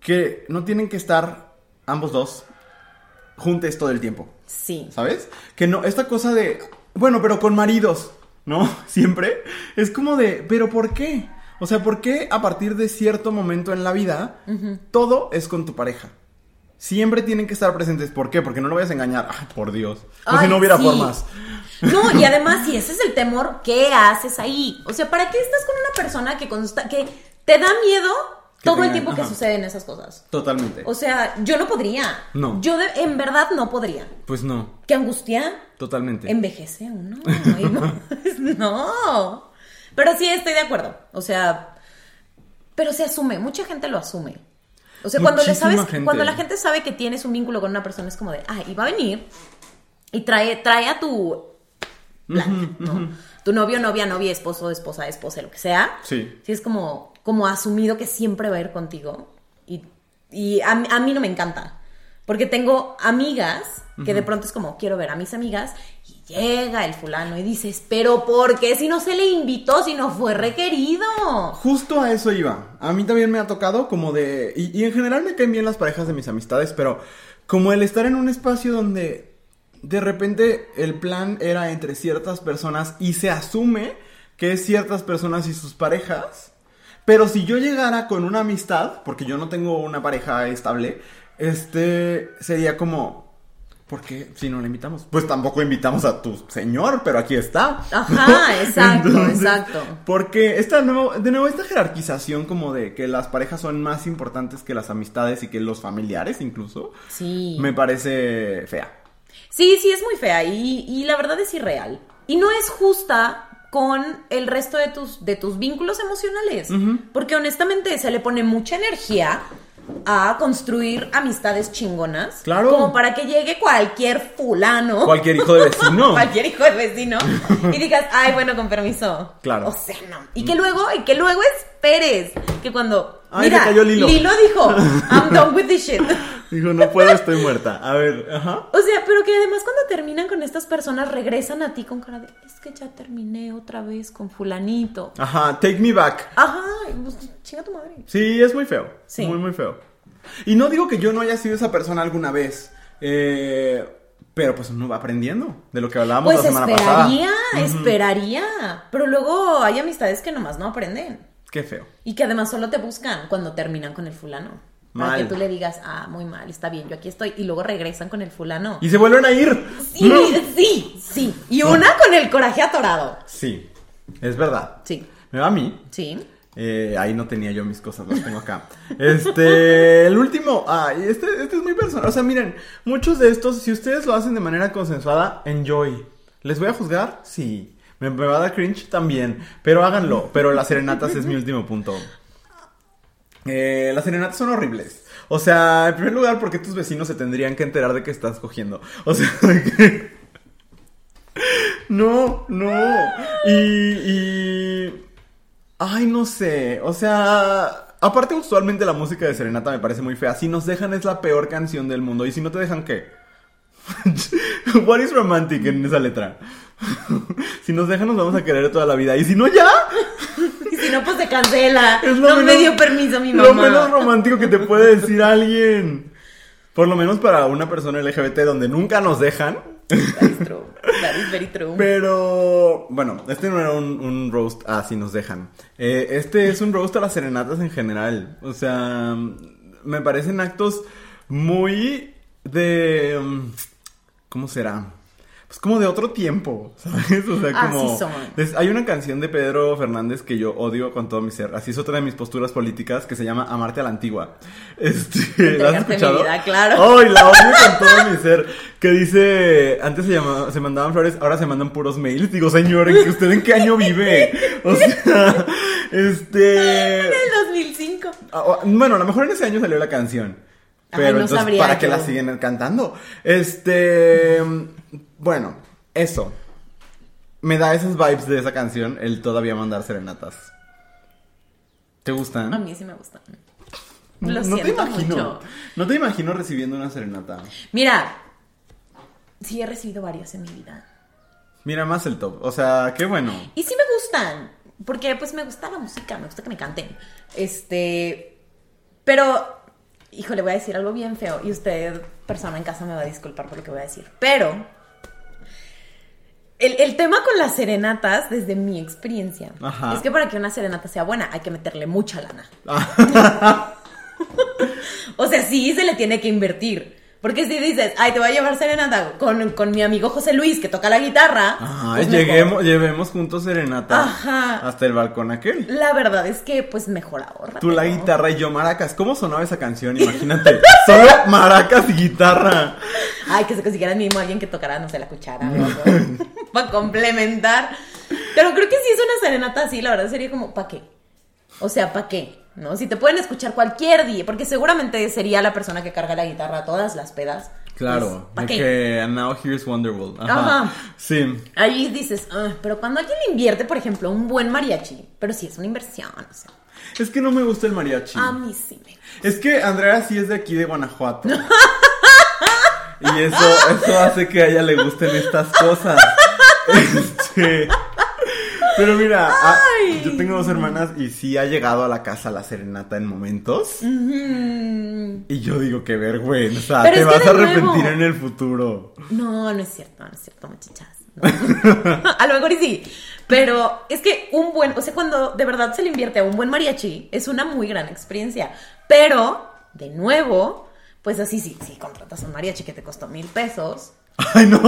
que no tienen que estar ambos dos juntos todo el tiempo, Sí. ¿sabes? Que no, esta cosa de, bueno, pero con maridos, ¿no? *laughs* Siempre es como de, pero ¿por qué? O sea, ¿por qué a partir de cierto momento en la vida todo es con tu pareja? Siempre tienen que estar presentes. ¿Por qué? Porque no lo vayas a engañar. Ay, por Dios. Como si no hubiera sí. formas. No, y *laughs* además, si ese es el temor, ¿qué haces ahí? O sea, ¿para qué estás con una persona que consta que te da miedo Todo el tiempo que suceden esas cosas? Totalmente. O sea, yo no podría. No. Yo de- en verdad no podría. Pues no, ¿Qué angustia? totalmente. Envejece uno. *laughs* y no, no. Pero sí estoy de acuerdo. O sea, pero se asume. Mucha gente lo asume. O sea, cuando le sabes, gente. cuando la gente sabe que tienes un vínculo con una persona, es como de, ah, y va a venir y trae, trae a tu blanca, ¿no? Tu novio, novia, novia, esposo, esposa, esposa, lo que sea. Sí. Sí, es como, como asumido que siempre va a ir contigo. Y, y a, mí- a mí no me encanta. Porque tengo amigas que de pronto es como, quiero ver a mis amigas. Y llega el fulano y dices, pero ¿por qué si no se le invitó, si no fue requerido? Justo a eso iba. A mí también me ha tocado como de... Y, y en general me caen bien las parejas de mis amistades, pero como el estar en un espacio donde de repente el plan era entre ciertas personas y se asume que es ciertas personas y sus parejas. Pero si yo llegara con una amistad, porque yo no tengo una pareja estable, este sería como... ¿Por qué si no la invitamos? Pues tampoco invitamos a tu señor, pero aquí está. Ajá, *laughs* exacto, exacto. Porque esta nuevo, de nuevo, esta jerarquización como de que las parejas son más importantes que las amistades y que los familiares incluso, Sí. me parece fea. Sí, sí, es muy fea y, y la verdad es irreal. Y no es justa con el resto de tus, de tus vínculos emocionales. Porque honestamente se le pone mucha energía a construir amistades chingonas. Claro. Como para que llegue cualquier fulano. Cualquier hijo de vecino. *laughs* cualquier hijo de vecino. *laughs* y digas, ay, bueno, con permiso. Claro. O sea, no. Y que luego, y que luego esperes. Que cuando. Ay, mira, cayó Lilo. dijo, *laughs* I'm done with this shit. *laughs* Dijo, no puedo, estoy muerta. A ver, ajá. O sea, pero que además cuando terminan con estas personas regresan a ti con cara de, es que ya terminé otra vez con fulanito. Ajá, take me back. Ajá, pues, chinga tu madre. Sí, es muy feo. Sí. Muy, muy feo. Y no digo que yo no haya sido esa persona alguna vez. eh, pero pues uno va aprendiendo de lo que hablábamos Pues la semana esperaría, pasada. esperaría. Pero luego hay amistades que nomás no aprenden. Qué feo. Y que además solo te buscan cuando terminan con el fulano. Para que tú le digas, ah, muy mal, está bien, yo aquí estoy. Y luego regresan con el fulano. Y se vuelven a ir. Sí, sí, sí. Y una con el coraje atorado. Sí, es verdad. Sí, Me va a mí. sí. Eh, ahí no tenía yo mis cosas, las tengo acá. *laughs* Este, el último, ah, este, este es muy personal. O sea, miren, muchos de estos, si ustedes lo hacen de manera consensuada, enjoy. ¿Les voy a juzgar? Sí. ¿Me, me va a dar cringe? También. Pero háganlo. Pero las serenatas es mi *laughs* último punto. Eh, las serenatas son horribles. O sea, en primer lugar, porque tus vecinos se tendrían que enterar de que estás cogiendo? O sea, *laughs* que... No, no. Y, y... Ay, no sé. O sea... Aparte, usualmente la música de Serenata me parece muy fea. Si nos dejan es la peor canción del mundo. ¿Y si no te dejan qué? *laughs* What is romantic en esa letra? *laughs* si nos dejan nos vamos a querer toda la vida. Y si no, ya. *laughs* Y si no, pues se cancela. Lo no me dio permiso mi Lo mamá. menos romántico que te puede decir alguien. Por lo menos para una persona LGBT donde nunca nos dejan. That is true. That is very true. Pero, bueno, este no era un, un roast, ah, sí nos dejan. Eh, este es un roast a las serenatas en general. O sea, me parecen actos muy de... um, ¿Cómo será? Pues como de otro tiempo, *laughs* ¿sabes? O sea, Así como... son. es- hay una canción de Pedro Fernández que yo odio con todo mi ser. Así es otra de mis posturas políticas que se llama Amarte a la Antigua. *laughs* Este, ¿La has escuchado? vida, claro. *laughs* ¡Ay, la odio con todo mi ser! Que dice, antes se, llamaba- se mandaban flores, ahora se mandan puros mails. Digo, señor, ¿en qué- ¿usted en qué año vive? O sea, este... En el 2005. Ah, Bueno, a lo mejor en ese año salió la canción. Ay, Pero no entonces, sabría ¿para qué yo. la siguen cantando? Este. Bueno, eso. Me da esas vibes de esa canción, el todavía mandar serenatas. ¿Te gustan? A mí sí me gusta. No- Lo no te siento imagino. mucho. No te imagino recibiendo una serenata. Mira, sí he recibido varias en mi vida. Mira más el top. O sea, qué bueno. Y sí me gustan, porque pues me gusta la música, me gusta que me canten. Este, pero, híjole, voy a decir algo bien feo y usted, persona en casa, me va a disculpar por lo que voy a decir. Pero, el, el tema con las serenatas, desde mi experiencia, Ajá. es que para que una serenata sea buena hay que meterle mucha lana. *laughs* *laughs* O sea, sí se le tiene que invertir. Porque si dices, ay, te voy a llevar serenata con, con mi amigo José Luis que toca la guitarra. Ajá, pues mejor. lleguemos, llevemos juntos serenata. Ajá. Hasta el balcón aquel. La verdad es que, pues, mejor ahorra. Tú la guitarra y yo maracas. ¿Cómo sonaba esa canción? Imagínate. *laughs* Solo maracas y guitarra. Ay, que se consiguieran mínimo alguien que tocara, no sé, la cuchara. *laughs* Para complementar. Pero creo que si es una serenata así, la verdad sería como, ¿para qué? O sea, ¿para qué? ¿No? Si te pueden escuchar cualquier día, porque seguramente sería la persona que carga la guitarra a todas las pedas. Claro, ¿Para de qué? que and now here's Wonderwall. Ajá. Ajá. Sí. Ahí dices, "Ah", pero cuando alguien le invierte, por ejemplo, un buen mariachi, pero sí es una inversión, o sea, Es que no me gusta el mariachi. a mí sí me Es que Andrea sí es de aquí de Guanajuato. y eso, eso hace que a ella le gusten estas cosas. *laughs* Este, Pero mira, ah, yo tengo dos hermanas y sí ha llegado a la casa la serenata en momentos. Y yo digo, qué vergüenza, Pero te vas a arrepentir nuevo- en el futuro. No, no es cierto, no es cierto, muchachas. No. *laughs* a lo mejor y sí. Pero es que un buen, o sea, cuando de verdad se le invierte a un buen mariachi, es una muy gran experiencia. Pero, de nuevo, pues así sí, si contratas un mariachi que te costó mil pesos. *laughs* Ay, no,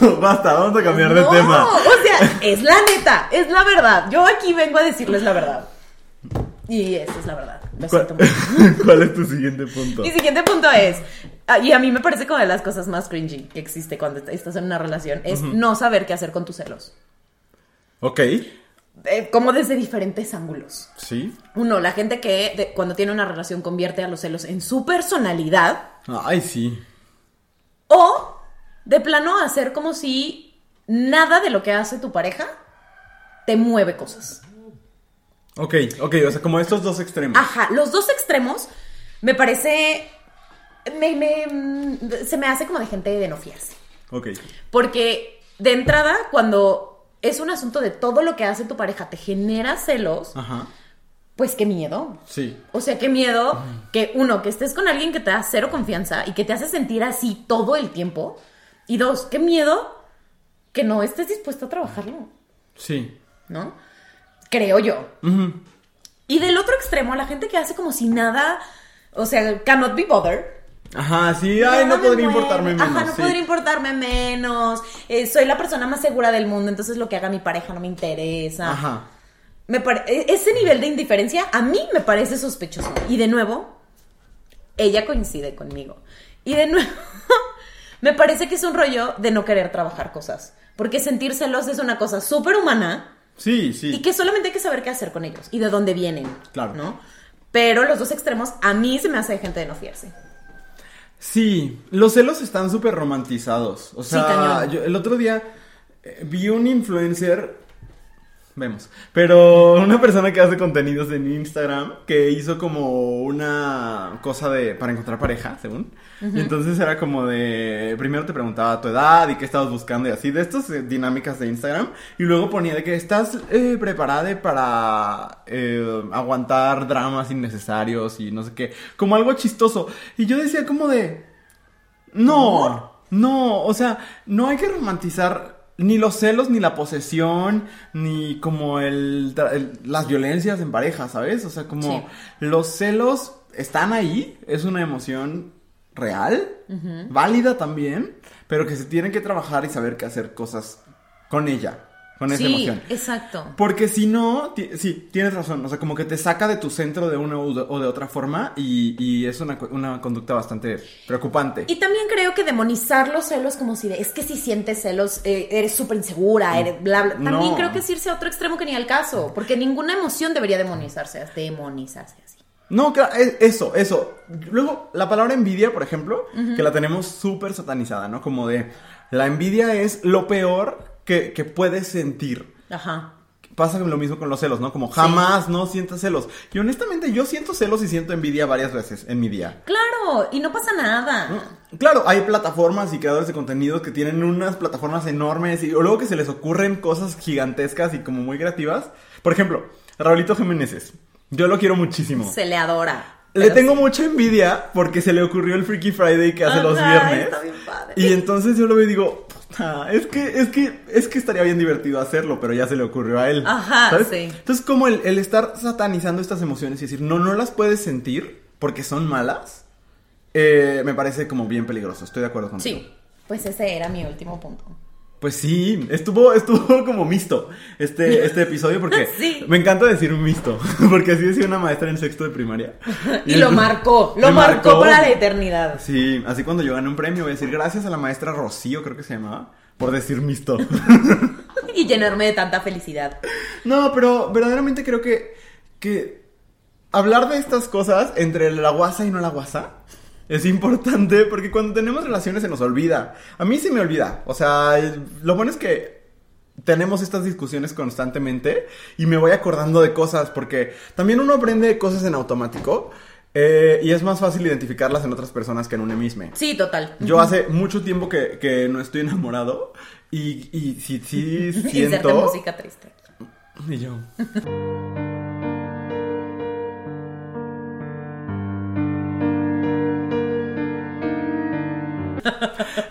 no, basta, vamos a cambiar de no, tema. O sea, es la neta, es la verdad. Yo aquí vengo a decirles la verdad. Y esa es la verdad. Lo ¿Cuál, siento mucho. *laughs* cuál es tu siguiente punto? Mi siguiente punto es, ah, y a mí me parece como de las cosas más cringy que existe cuando estás en una relación, es no saber qué hacer con tus celos. Ok. eh, como desde diferentes ángulos. ¿Sí? Uno, la gente que de- cuando tiene una relación convierte a los celos en su personalidad. Ay, sí. O de plano hacer como si nada de lo que hace tu pareja te mueve cosas. Ok, ok, o sea, como estos dos extremos. Ajá, los dos extremos me parece... me- me- se me hace como de gente de no fiarse. Ok. Porque de entrada, cuando es un asunto de todo lo que hace tu pareja te genera celos, Ajá. pues qué miedo. Sí. O sea, qué miedo que uno, que estés con alguien que te da cero confianza y que te hace sentir así todo el tiempo. Y dos, qué miedo que no estés dispuesto a trabajarlo, Sí. ¿no? Creo yo. Y del otro extremo, la gente que hace como si nada, o sea, cannot be bothered. Ajá, sí, ay, no me podría importarme menos. Ajá, no sí. podría importarme menos. Eh, soy la persona más segura del mundo, entonces lo que haga mi pareja no me interesa. Ajá. Me e- ese nivel de indiferencia a mí me parece sospechoso. Y de nuevo, ella coincide conmigo. Y de nuevo, *laughs* me parece que es un rollo de no querer trabajar cosas. Porque sentir celos es una cosa súper humana Sí, sí. y que solamente hay que saber qué hacer con ellos y de dónde vienen. Claro. ¿No? Pero los dos extremos a mí se me hace gente de no fiarse. Sí, los celos están súper romantizados. O sea, yo el otro día eh, vi un influencer, vemos, pero una persona que hace contenidos en Instagram que hizo como una cosa de para encontrar pareja, según. Y entonces era como de primero te preguntaba tu edad y qué estabas buscando y así de estas eh, dinámicas de Instagram. Y luego ponía de que estás eh, preparada para eh, aguantar dramas innecesarios y no sé qué, como algo chistoso. Y yo decía como de no, no, o sea, no hay que romantizar ni los celos, ni la posesión, ni como el, las violencias en pareja, ¿sabes? O sea, como Sí. los celos están ahí, es una emoción real, válida también, pero que se tienen que trabajar y saber qué hacer cosas con ella, con esa sí, emoción. exacto. Porque si no, sí, tienes razón. O sea, como que te saca de tu centro de una u de- o de otra forma y, y es una, una conducta bastante preocupante. Y también creo que demonizar los celos como si de, es que si sientes celos, eh, eres súper insegura, eres bla, bla. También No. creo que es irse a otro extremo que ni al caso, porque ninguna emoción debería demonizarse, demonizarse así. No, claro, es- eso, eso. Luego, la palabra envidia, por ejemplo, que la tenemos súper satanizada, ¿no? Como de, la envidia es lo peor que, que puedes sentir. Ajá. Pasa lo mismo con los celos, ¿no? Como jamás no sientas celos. Y honestamente, yo siento celos y siento envidia varias veces en mi día. Claro, y no pasa nada. Claro, hay plataformas y creadores de contenido que tienen unas plataformas enormes y luego que se les ocurren cosas gigantescas y como muy creativas. Por ejemplo, Raulito Jiménez. Yo lo quiero muchísimo. Se le adora. Le tengo sí. mucha envidia porque se le ocurrió el Freaky Friday que hace los viernes. está bien padre. Y entonces yo lo veo y digo, "Puta, es que, es que, es que estaría bien divertido hacerlo, pero ya se le ocurrió a él. Ajá, ¿sabes? sí. Entonces, como el, el estar satanizando estas emociones y decir, no, no las puedes sentir porque son malas, eh, me parece como bien peligroso. Estoy de acuerdo contigo. Sí, pues ese era mi último punto. Pues sí, estuvo, *laughs* estuvo como mixto este, *laughs* este episodio porque Sí. me encanta decir un mixto, *laughs* porque así decía una maestra en sexto de primaria. Y lo marcó, lo marcó, para la eternidad. Sí, así cuando yo gane un premio voy a decir gracias a la maestra Rocío, creo que se llamaba, por decir mixto. Y llenarme de tanta felicidad. no, pero verdaderamente creo que, que hablar de estas cosas entre la guasa y no la guasa es importante porque cuando tenemos relaciones se nos olvida. A mí sí me olvida. O sea, lo bueno es que tenemos estas discusiones constantemente y me voy acordando de cosas porque también uno aprende cosas en automático eh, y es más fácil identificarlas en otras personas que en uno mismo. Sí, total. Yo hace mucho tiempo que, que no estoy enamorado y, y sí, sí *laughs* siento... música triste. Y yo.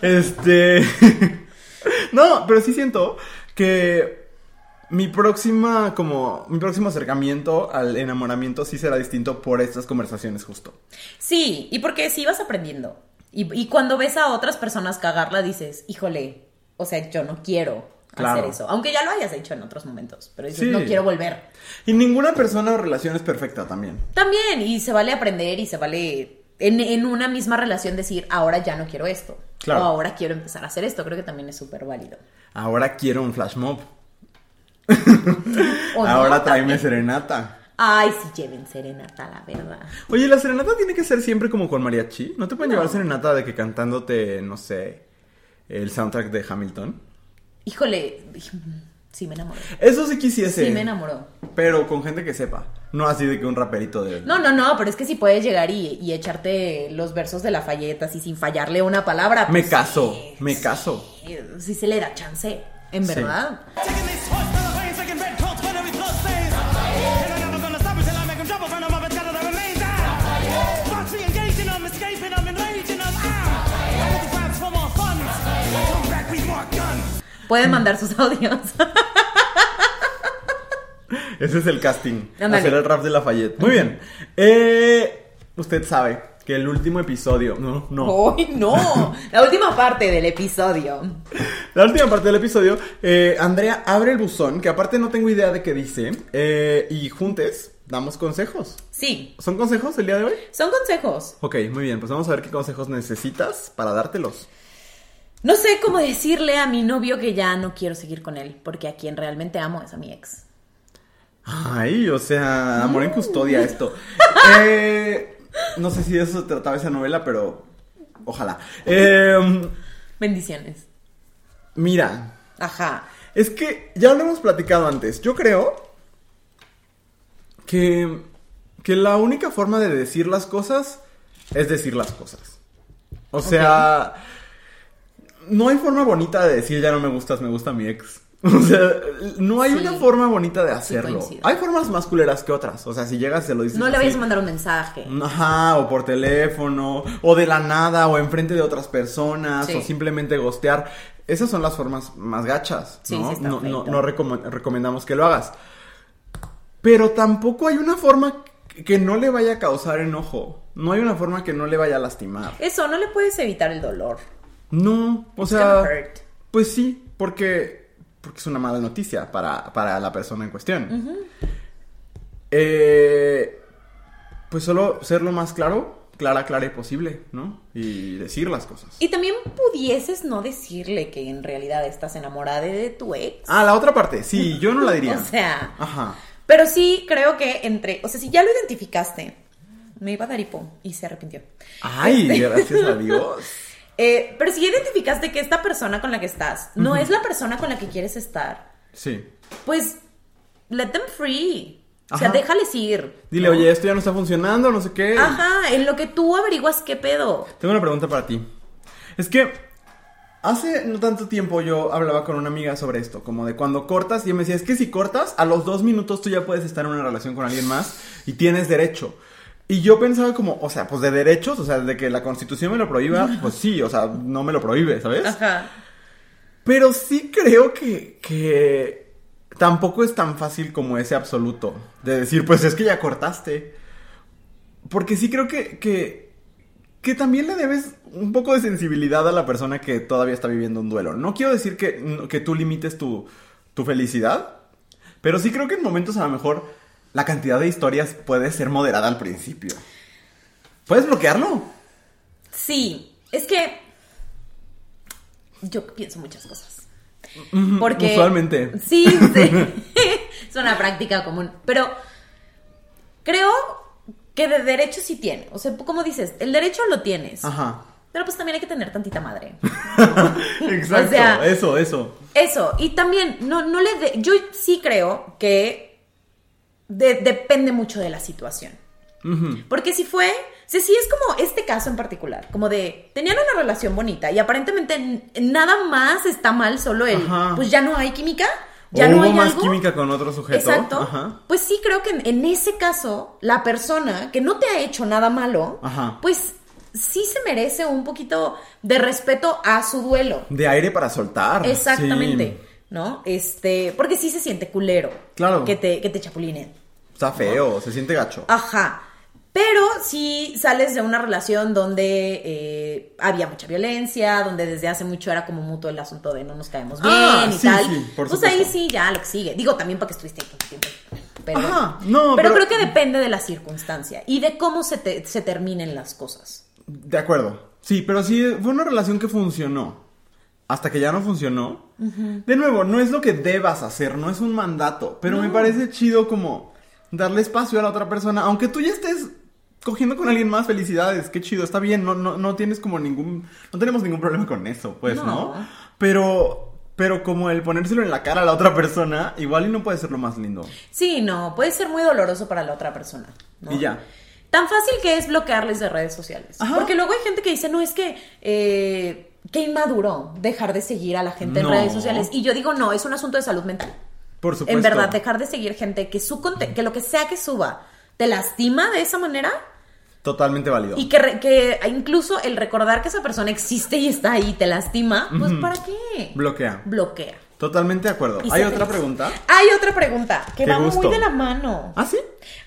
Este. *laughs* no, pero sí siento que mi próxima, como, mi próximo acercamiento al enamoramiento sí será distinto por estas conversaciones justo. Sí, y porque sí vas aprendiendo. Y, y cuando ves a otras personas cagarla, dices, híjole, o sea, yo no quiero Claro. hacer eso. Aunque ya lo hayas hecho en otros momentos, pero dices, Sí. no quiero volver. Y ninguna persona o relación es perfecta también. También, y se vale aprender y se vale en, en una misma relación decir, ahora ya no quiero esto. Claro. O ahora quiero empezar a hacer esto. Creo que también es súper válido. Ahora quiero un flash mob. *laughs* Ahora tráeme También. serenata. Ay, sí, lleven serenata, la verdad. Oye, ¿la serenata tiene que ser siempre como con mariachi? ¿No te pueden No. llevar serenata de que cantándote, no sé, el soundtrack de Hamilton? Híjole, sí me enamoró. Eso sí quisiese. Sí me enamoró. Pero con gente que sepa. No así de que un raperito de... No, no, no, pero es que si puedes llegar y, y echarte los versos de Lafayette así sin fallarle una palabra. Me pues, caso, sí, me caso. sí, sí se le da chance, en verdad. Pueden mandar sus *laughs* audios. Ese es el casting. Ándale. Hacer el rap de Lafayette. Muy bien. Eh, usted sabe que el último episodio... No, no. ¡Ay, no! La última parte del episodio. La última parte del episodio, eh, Andrea abre el buzón, que aparte no tengo idea de qué dice, eh, y juntes damos consejos. Sí, ¿Son consejos el día de hoy? son consejos. Ok, muy bien, pues vamos a ver qué consejos necesitas para dártelos. No sé cómo decirle a mi novio que ya no quiero seguir con él, porque a quien realmente amo es a mi ex. Ay, o sea, amor en custodia esto. *laughs* Eh, no sé si de eso se trataba esa novela, pero ojalá. Eh, Bendiciones. mira, Ajá. es que ya lo hemos platicado antes. Yo creo que, que la única forma de decir las cosas es decir las cosas. O sea, no hay forma bonita de decir ya no me gustas, me gusta mi ex. *laughs* O sea, no hay Sí. una forma bonita de hacerlo. hay formas más culeras que otras. O sea, si llegas se lo dices. No le vayas a mandar un mensaje. Ajá, o por teléfono, o de la nada, o enfrente de otras personas, Sí. o simplemente gostear. Esas son las formas más gachas, ¿no? no, recomendamos que lo hagas. Pero tampoco hay una forma que no le vaya a causar enojo. No hay una forma que no le vaya a lastimar. Eso, no le puedes evitar el dolor. No, o It's sea, hurt. pues sí, porque, porque es una mala noticia para, para la persona en cuestión. Eh, pues solo ser lo más claro, clara, clara y posible, ¿no? Y decir las cosas. Y también pudieses no decirle que en realidad estás enamorada de tu ex. Ah, la otra parte, sí, *laughs* yo no la diría. O sea, Ajá. pero sí creo que entre, o sea, si ya lo identificaste, me iba a dar hipo y se arrepintió. Ay, Este- gracias a *laughs* Dios. Eh, pero si ya identificaste que esta persona con la que estás no es la persona con la que quieres estar, Sí. pues let them free. O sea, déjales ir. Dile, ¿no? oye, esto ya no está funcionando, no sé qué. Ajá, en lo que tú averiguas qué pedo. Tengo una pregunta para ti. Es que hace no tanto tiempo yo hablaba con una amiga sobre esto, como de cuando cortas, y ella me decía, es que si cortas, a los dos minutos tú ya puedes estar en una relación con alguien más y tienes derecho. Y yo pensaba como, o sea, pues de derechos, o sea, de que la constitución me lo prohíba, pues sí, o sea, no me lo prohíbe, ¿sabes? Ajá. Pero sí creo que, que tampoco es tan fácil como ese absoluto de decir, pues es que ya cortaste. Porque sí creo que, que, que también le debes un poco de sensibilidad a la persona que todavía está viviendo un duelo. No quiero decir que, que tú limites tu, tu felicidad, pero sí creo que en momentos a lo mejor la cantidad de historias puede ser moderada al principio. ¿Puedes bloquearlo? Sí, es que yo pienso muchas cosas. Porque Usualmente. Sí, sí. *laughs* es una práctica común, pero creo que de derecho sí tiene. O sea, como dices, el derecho lo tienes. Ajá. Pero pues también hay que tener tantita madre. *laughs* Exacto. O sea- eso, eso. Eso, y también, no, no le de- yo sí creo que de- depende mucho de la situación. Ujú. Porque si fue, si es como este caso en particular, como de, tenían una relación bonita y aparentemente nada más está mal, solo Ajá. pues ya no hay química, ya o no hubo hay más algo. química con otro sujeto. Exacto. Ajá. Pues sí creo que en, en ese caso, la persona que no te ha hecho nada malo, Ajá. pues sí se merece un poquito de respeto a su duelo. De aire para soltar. Exactamente. Sí. ¿No? Este, porque sí se siente culero. Claro. Que te, que te chapulineen. Está feo, se siente gacho. Ajá. Pero si sales de una relación donde eh, había mucha violencia, donde desde hace mucho era como mutuo el asunto de no nos caemos bien Ah, y sí, tal, sí, por pues ahí sí ya lo que sigue. Digo también para que estuviste ahí tiempo. Pero, Ajá, no, pero, pero- creo que depende de la circunstancia y de cómo se, te- se terminen las cosas. De acuerdo. Sí, pero sí fue una relación que funcionó. Hasta que ya no funcionó. De nuevo, no es lo que debas hacer, no es un mandato, pero me parece chido como darle espacio a la otra persona, aunque tú ya estés cogiendo con alguien más, felicidades, qué chido, está bien, no, no, no tienes como ningún, no tenemos ningún problema con eso, pues, ¿no? No. Pero, pero como el ponérselo en la cara a la otra persona, igual y no puede ser lo más lindo. Sí, no, puede ser muy doloroso para la otra persona. ¿no? Y ya. Tan fácil que es bloquearles de redes sociales. Ajá. Porque luego hay gente que dice, no, es que... Eh, Qué inmaduro dejar de seguir a la gente No. en redes sociales. Y yo digo, no, es un asunto de salud mental. Por supuesto. En verdad, dejar de seguir gente que su que lo que sea que suba te lastima de esa manera Totalmente válido. y que, que incluso el recordar que esa persona existe y está ahí te lastima, pues ¿para qué? Bloquea. Bloquea. Totalmente de acuerdo. ¿Hay otra feliz. pregunta? Hay otra pregunta que Qué va gusto. muy de la mano. ¿Ah, sí?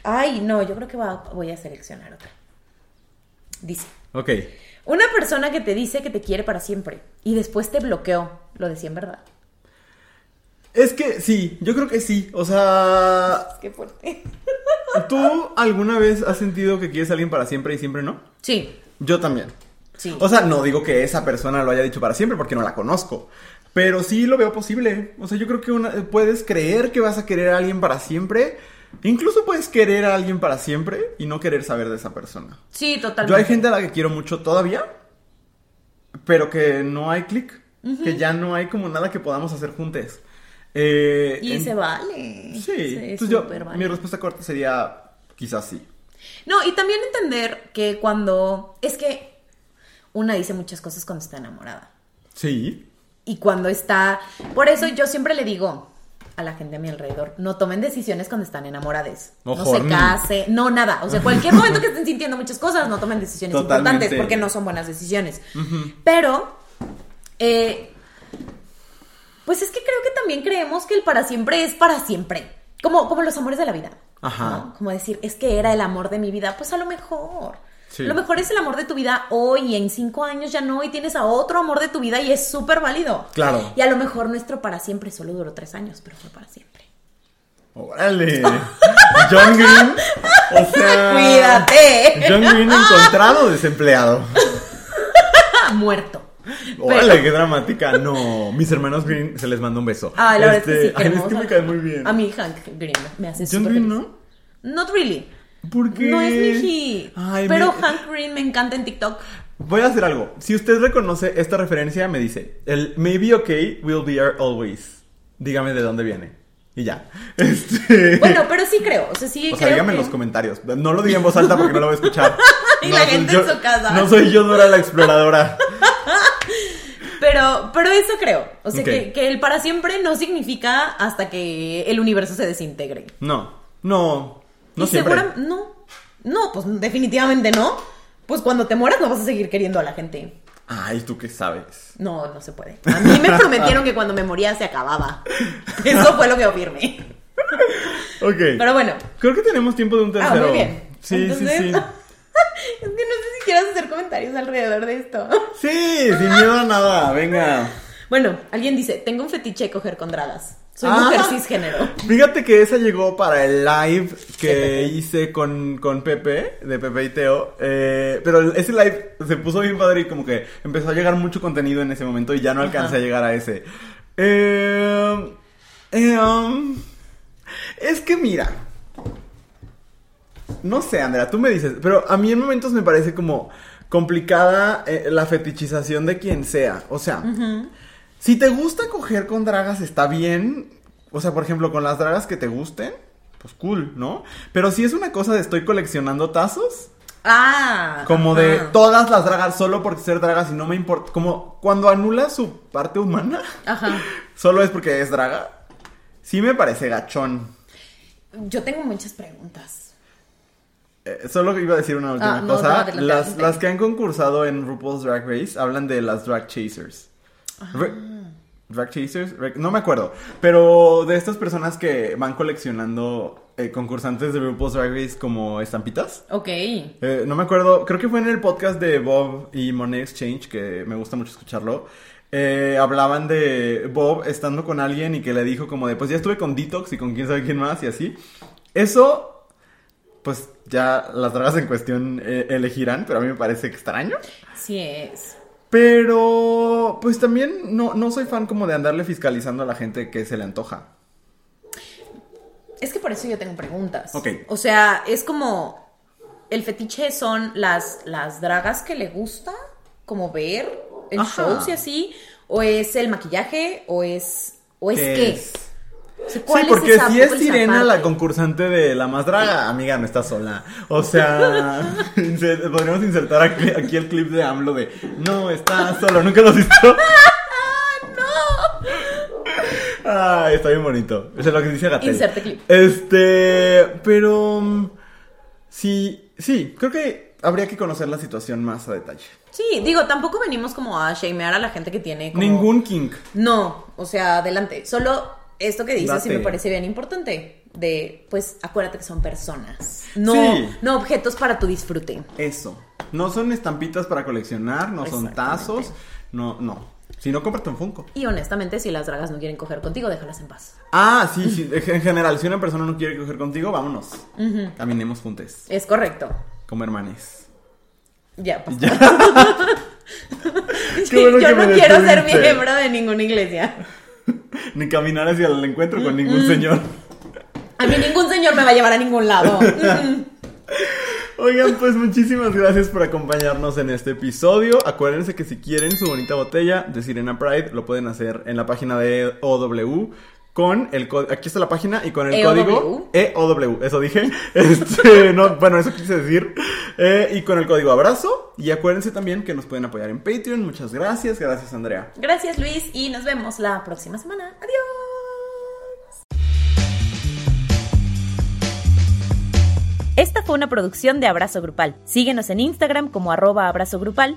Ay, no, yo creo que va- voy a seleccionar otra. Dice, Ok. una persona que te dice que te quiere para siempre y después te bloqueó, lo decía en verdad. Es que sí, yo creo que sí. O sea, Qué fuerte. *laughs* ¿tú alguna vez has sentido que quieres a alguien para siempre y siempre no? Sí, Yo también. sí. O sea, no digo que esa persona lo haya dicho para siempre porque no la conozco. Pero sí lo veo posible. O sea, yo creo que una- puedes creer que vas a querer a alguien para siempre. Incluso puedes querer a alguien para siempre y no querer saber de esa persona. sí, totalmente. Yo hay gente a la que quiero mucho todavía, pero que no hay clic. Que ya no hay como nada que podamos hacer juntos. Eh, Y en- se vale. Sí, entonces yo, vale. mi respuesta corta sería quizás sí. No, y también entender que cuando. Es que una dice muchas cosas cuando está enamorada. Sí. Y cuando está. Por eso yo siempre le digo a la gente a mi alrededor: no tomen decisiones cuando están enamoradas. O no se case, no nada. O sea, cualquier momento que estén sintiendo muchas cosas, no tomen decisiones Totalmente. importantes porque no son buenas decisiones. Pero. eh, pues es que creo que también creemos que el para siempre es para siempre. Como, como los amores de la vida. Ajá. ¿no? Como decir, es que era el amor de mi vida. Pues a lo mejor. Sí. A lo mejor es el amor de tu vida hoy y en cinco años ya no y tienes a otro amor de tu vida y es súper válido. Claro. Y a lo mejor nuestro para siempre solo duró tres años, pero fue para siempre. ¡Órale! *laughs* John Green. O *laughs* sea. Cuídate. John Green encontrado desempleado. *laughs* Muerto. ¡Órale, qué dramática! No, mis hermanos Green se les manda un beso. Ah, la verdad es que Este, sí. ay, es que me cae muy bien. A mí Hank Green me hace John Green, feliz. ¿no? Not really. ¿Por qué? No es mi hit. Ay, pero me- Hank Green me encanta en TikTok. Voy a hacer algo. Si usted reconoce esta referencia, me dice: El maybe okay will be our always. Dígame de dónde viene. Y ya. *laughs* Este. Bueno, pero sí creo. O sea, sí O sea, creo dígame que- en los comentarios. No lo diga en voz alta porque no lo voy a escuchar. *laughs* Y No la gente yo- en su casa. No soy yo Dora la exploradora. *laughs* Pero, pero eso creo. O sea, que, que el para siempre no significa hasta que el universo se desintegre. No, no, no y siempre. segura- no. No, pues definitivamente no. Pues cuando te mueras no vas a seguir queriendo a la gente. Ay, ¿tú qué sabes? No, no se puede. A mí me prometieron que cuando me moría se acababa. Eso fue lo que afirmé. Ok. Pero bueno. Creo que tenemos tiempo de un Ah, tercero. muy bien. Sí, Entonces- sí, sí. *laughs* es que no sé si quieras hacer comentarios alrededor de esto. Sí, sin miedo a nada, venga. Bueno, alguien dice, tengo un fetiche de coger con dragas. Soy Ah. mujer cisgénero. *laughs* Fíjate que esa llegó para el live que hice con, con Pepe, de Pepe y Teo. eh, pero ese live se puso bien padre y como que empezó a llegar mucho contenido en ese momento y ya no alcancé Ajá. a llegar a ese. Eh, eh, um, es que mira. No sé, Andrea, tú me dices, pero a mí en momentos me parece como complicada eh, la fetichización de quien sea. O sea, si te gusta coger con dragas, está bien. O sea, por ejemplo, con las dragas que te gusten, pues cool, ¿no? Pero si es una cosa de estoy coleccionando tazos, Ah. como de todas las dragas solo por ser dragas y no me importa. Como cuando anula su parte humana, Ajá. *laughs* solo es porque es draga. Sí me parece gachón. Yo tengo muchas preguntas. Eh, solo iba a decir una última Ah, no, cosa. las, que han concursado en RuPaul's Drag Race hablan de las drag chasers. Re- drag chasers, no me acuerdo. Pero de estas personas que van coleccionando eh, concursantes de RuPaul's Drag Race como estampitas. Ok. Eh, no me acuerdo, creo que fue en el podcast de Bob y Monet Exchange, que me gusta mucho escucharlo. Eh, hablaban de Bob estando con alguien y que le dijo como de, pues ya estuve con Detox y con quién sabe quién más y así. Eso, pues ya las dragas en cuestión eh, elegirán, pero a mí me parece extraño. Sí es. Pero, pues también no, no soy fan como de andarle fiscalizando a la gente que se le antoja. Es que por eso yo tengo preguntas. Ok. O sea, es como. El fetiche son las, las dragas que le gusta, como ver en Ajá. shows y así. O es el maquillaje, o es. O es ¿Qué qué. es? O sea, ¿cuál sí, porque si es Sirena parte? la concursante de La Más Draga, amiga, no está sola. O sea, *laughs* *laughs* podríamos insertar aquí, aquí el clip de AMLO de No, está solo, nunca lo has visto. *laughs* Ay, está bien bonito. Eso es lo que dice Gatel. Inserte clip. Este, pero mm, sí, sí, creo que habría que conocer la situación más a detalle. Sí, digo, tampoco venimos como a shamear a la gente que tiene como... Ningún kink. No, o sea, adelante. Solo esto que dices sí me parece bien importante. De, pues, acuérdate que son personas. No, Sí. no objetos para tu disfrute. Eso. No son estampitas para coleccionar, no son tazos, no, no. Si no, cómprate un Funko. Y honestamente, si las dragas no quieren coger contigo, déjalas en paz. Ah, sí, sí. En general, si una persona no quiere coger contigo, vámonos. Caminemos juntos, Es correcto. como hermanes. Ya, pasó. Ya. Sí, *laughs* Qué bueno yo no quiero ser miembro de ninguna iglesia. *laughs* Ni caminar hacia el encuentro con ningún señor. A mí ningún señor me va a llevar a ningún lado. Mm. *laughs* Oigan, pues muchísimas gracias por acompañarnos en este episodio. Acuérdense que si quieren su bonita botella de Sirena Pride, lo pueden hacer en la página de OW con el código. Aquí está la página y con el EOW. código EOW, eso dije. *laughs* Este, no, bueno, eso quise decir. Eh, y con el código abrazo. Y acuérdense también que nos pueden apoyar en Patreon. Muchas gracias. Gracias, Andrea. Gracias, Luis, y nos vemos la próxima semana. Adiós. Esta fue una producción de Abrazo Grupal. Síguenos en Instagram como arroba abrazo grupal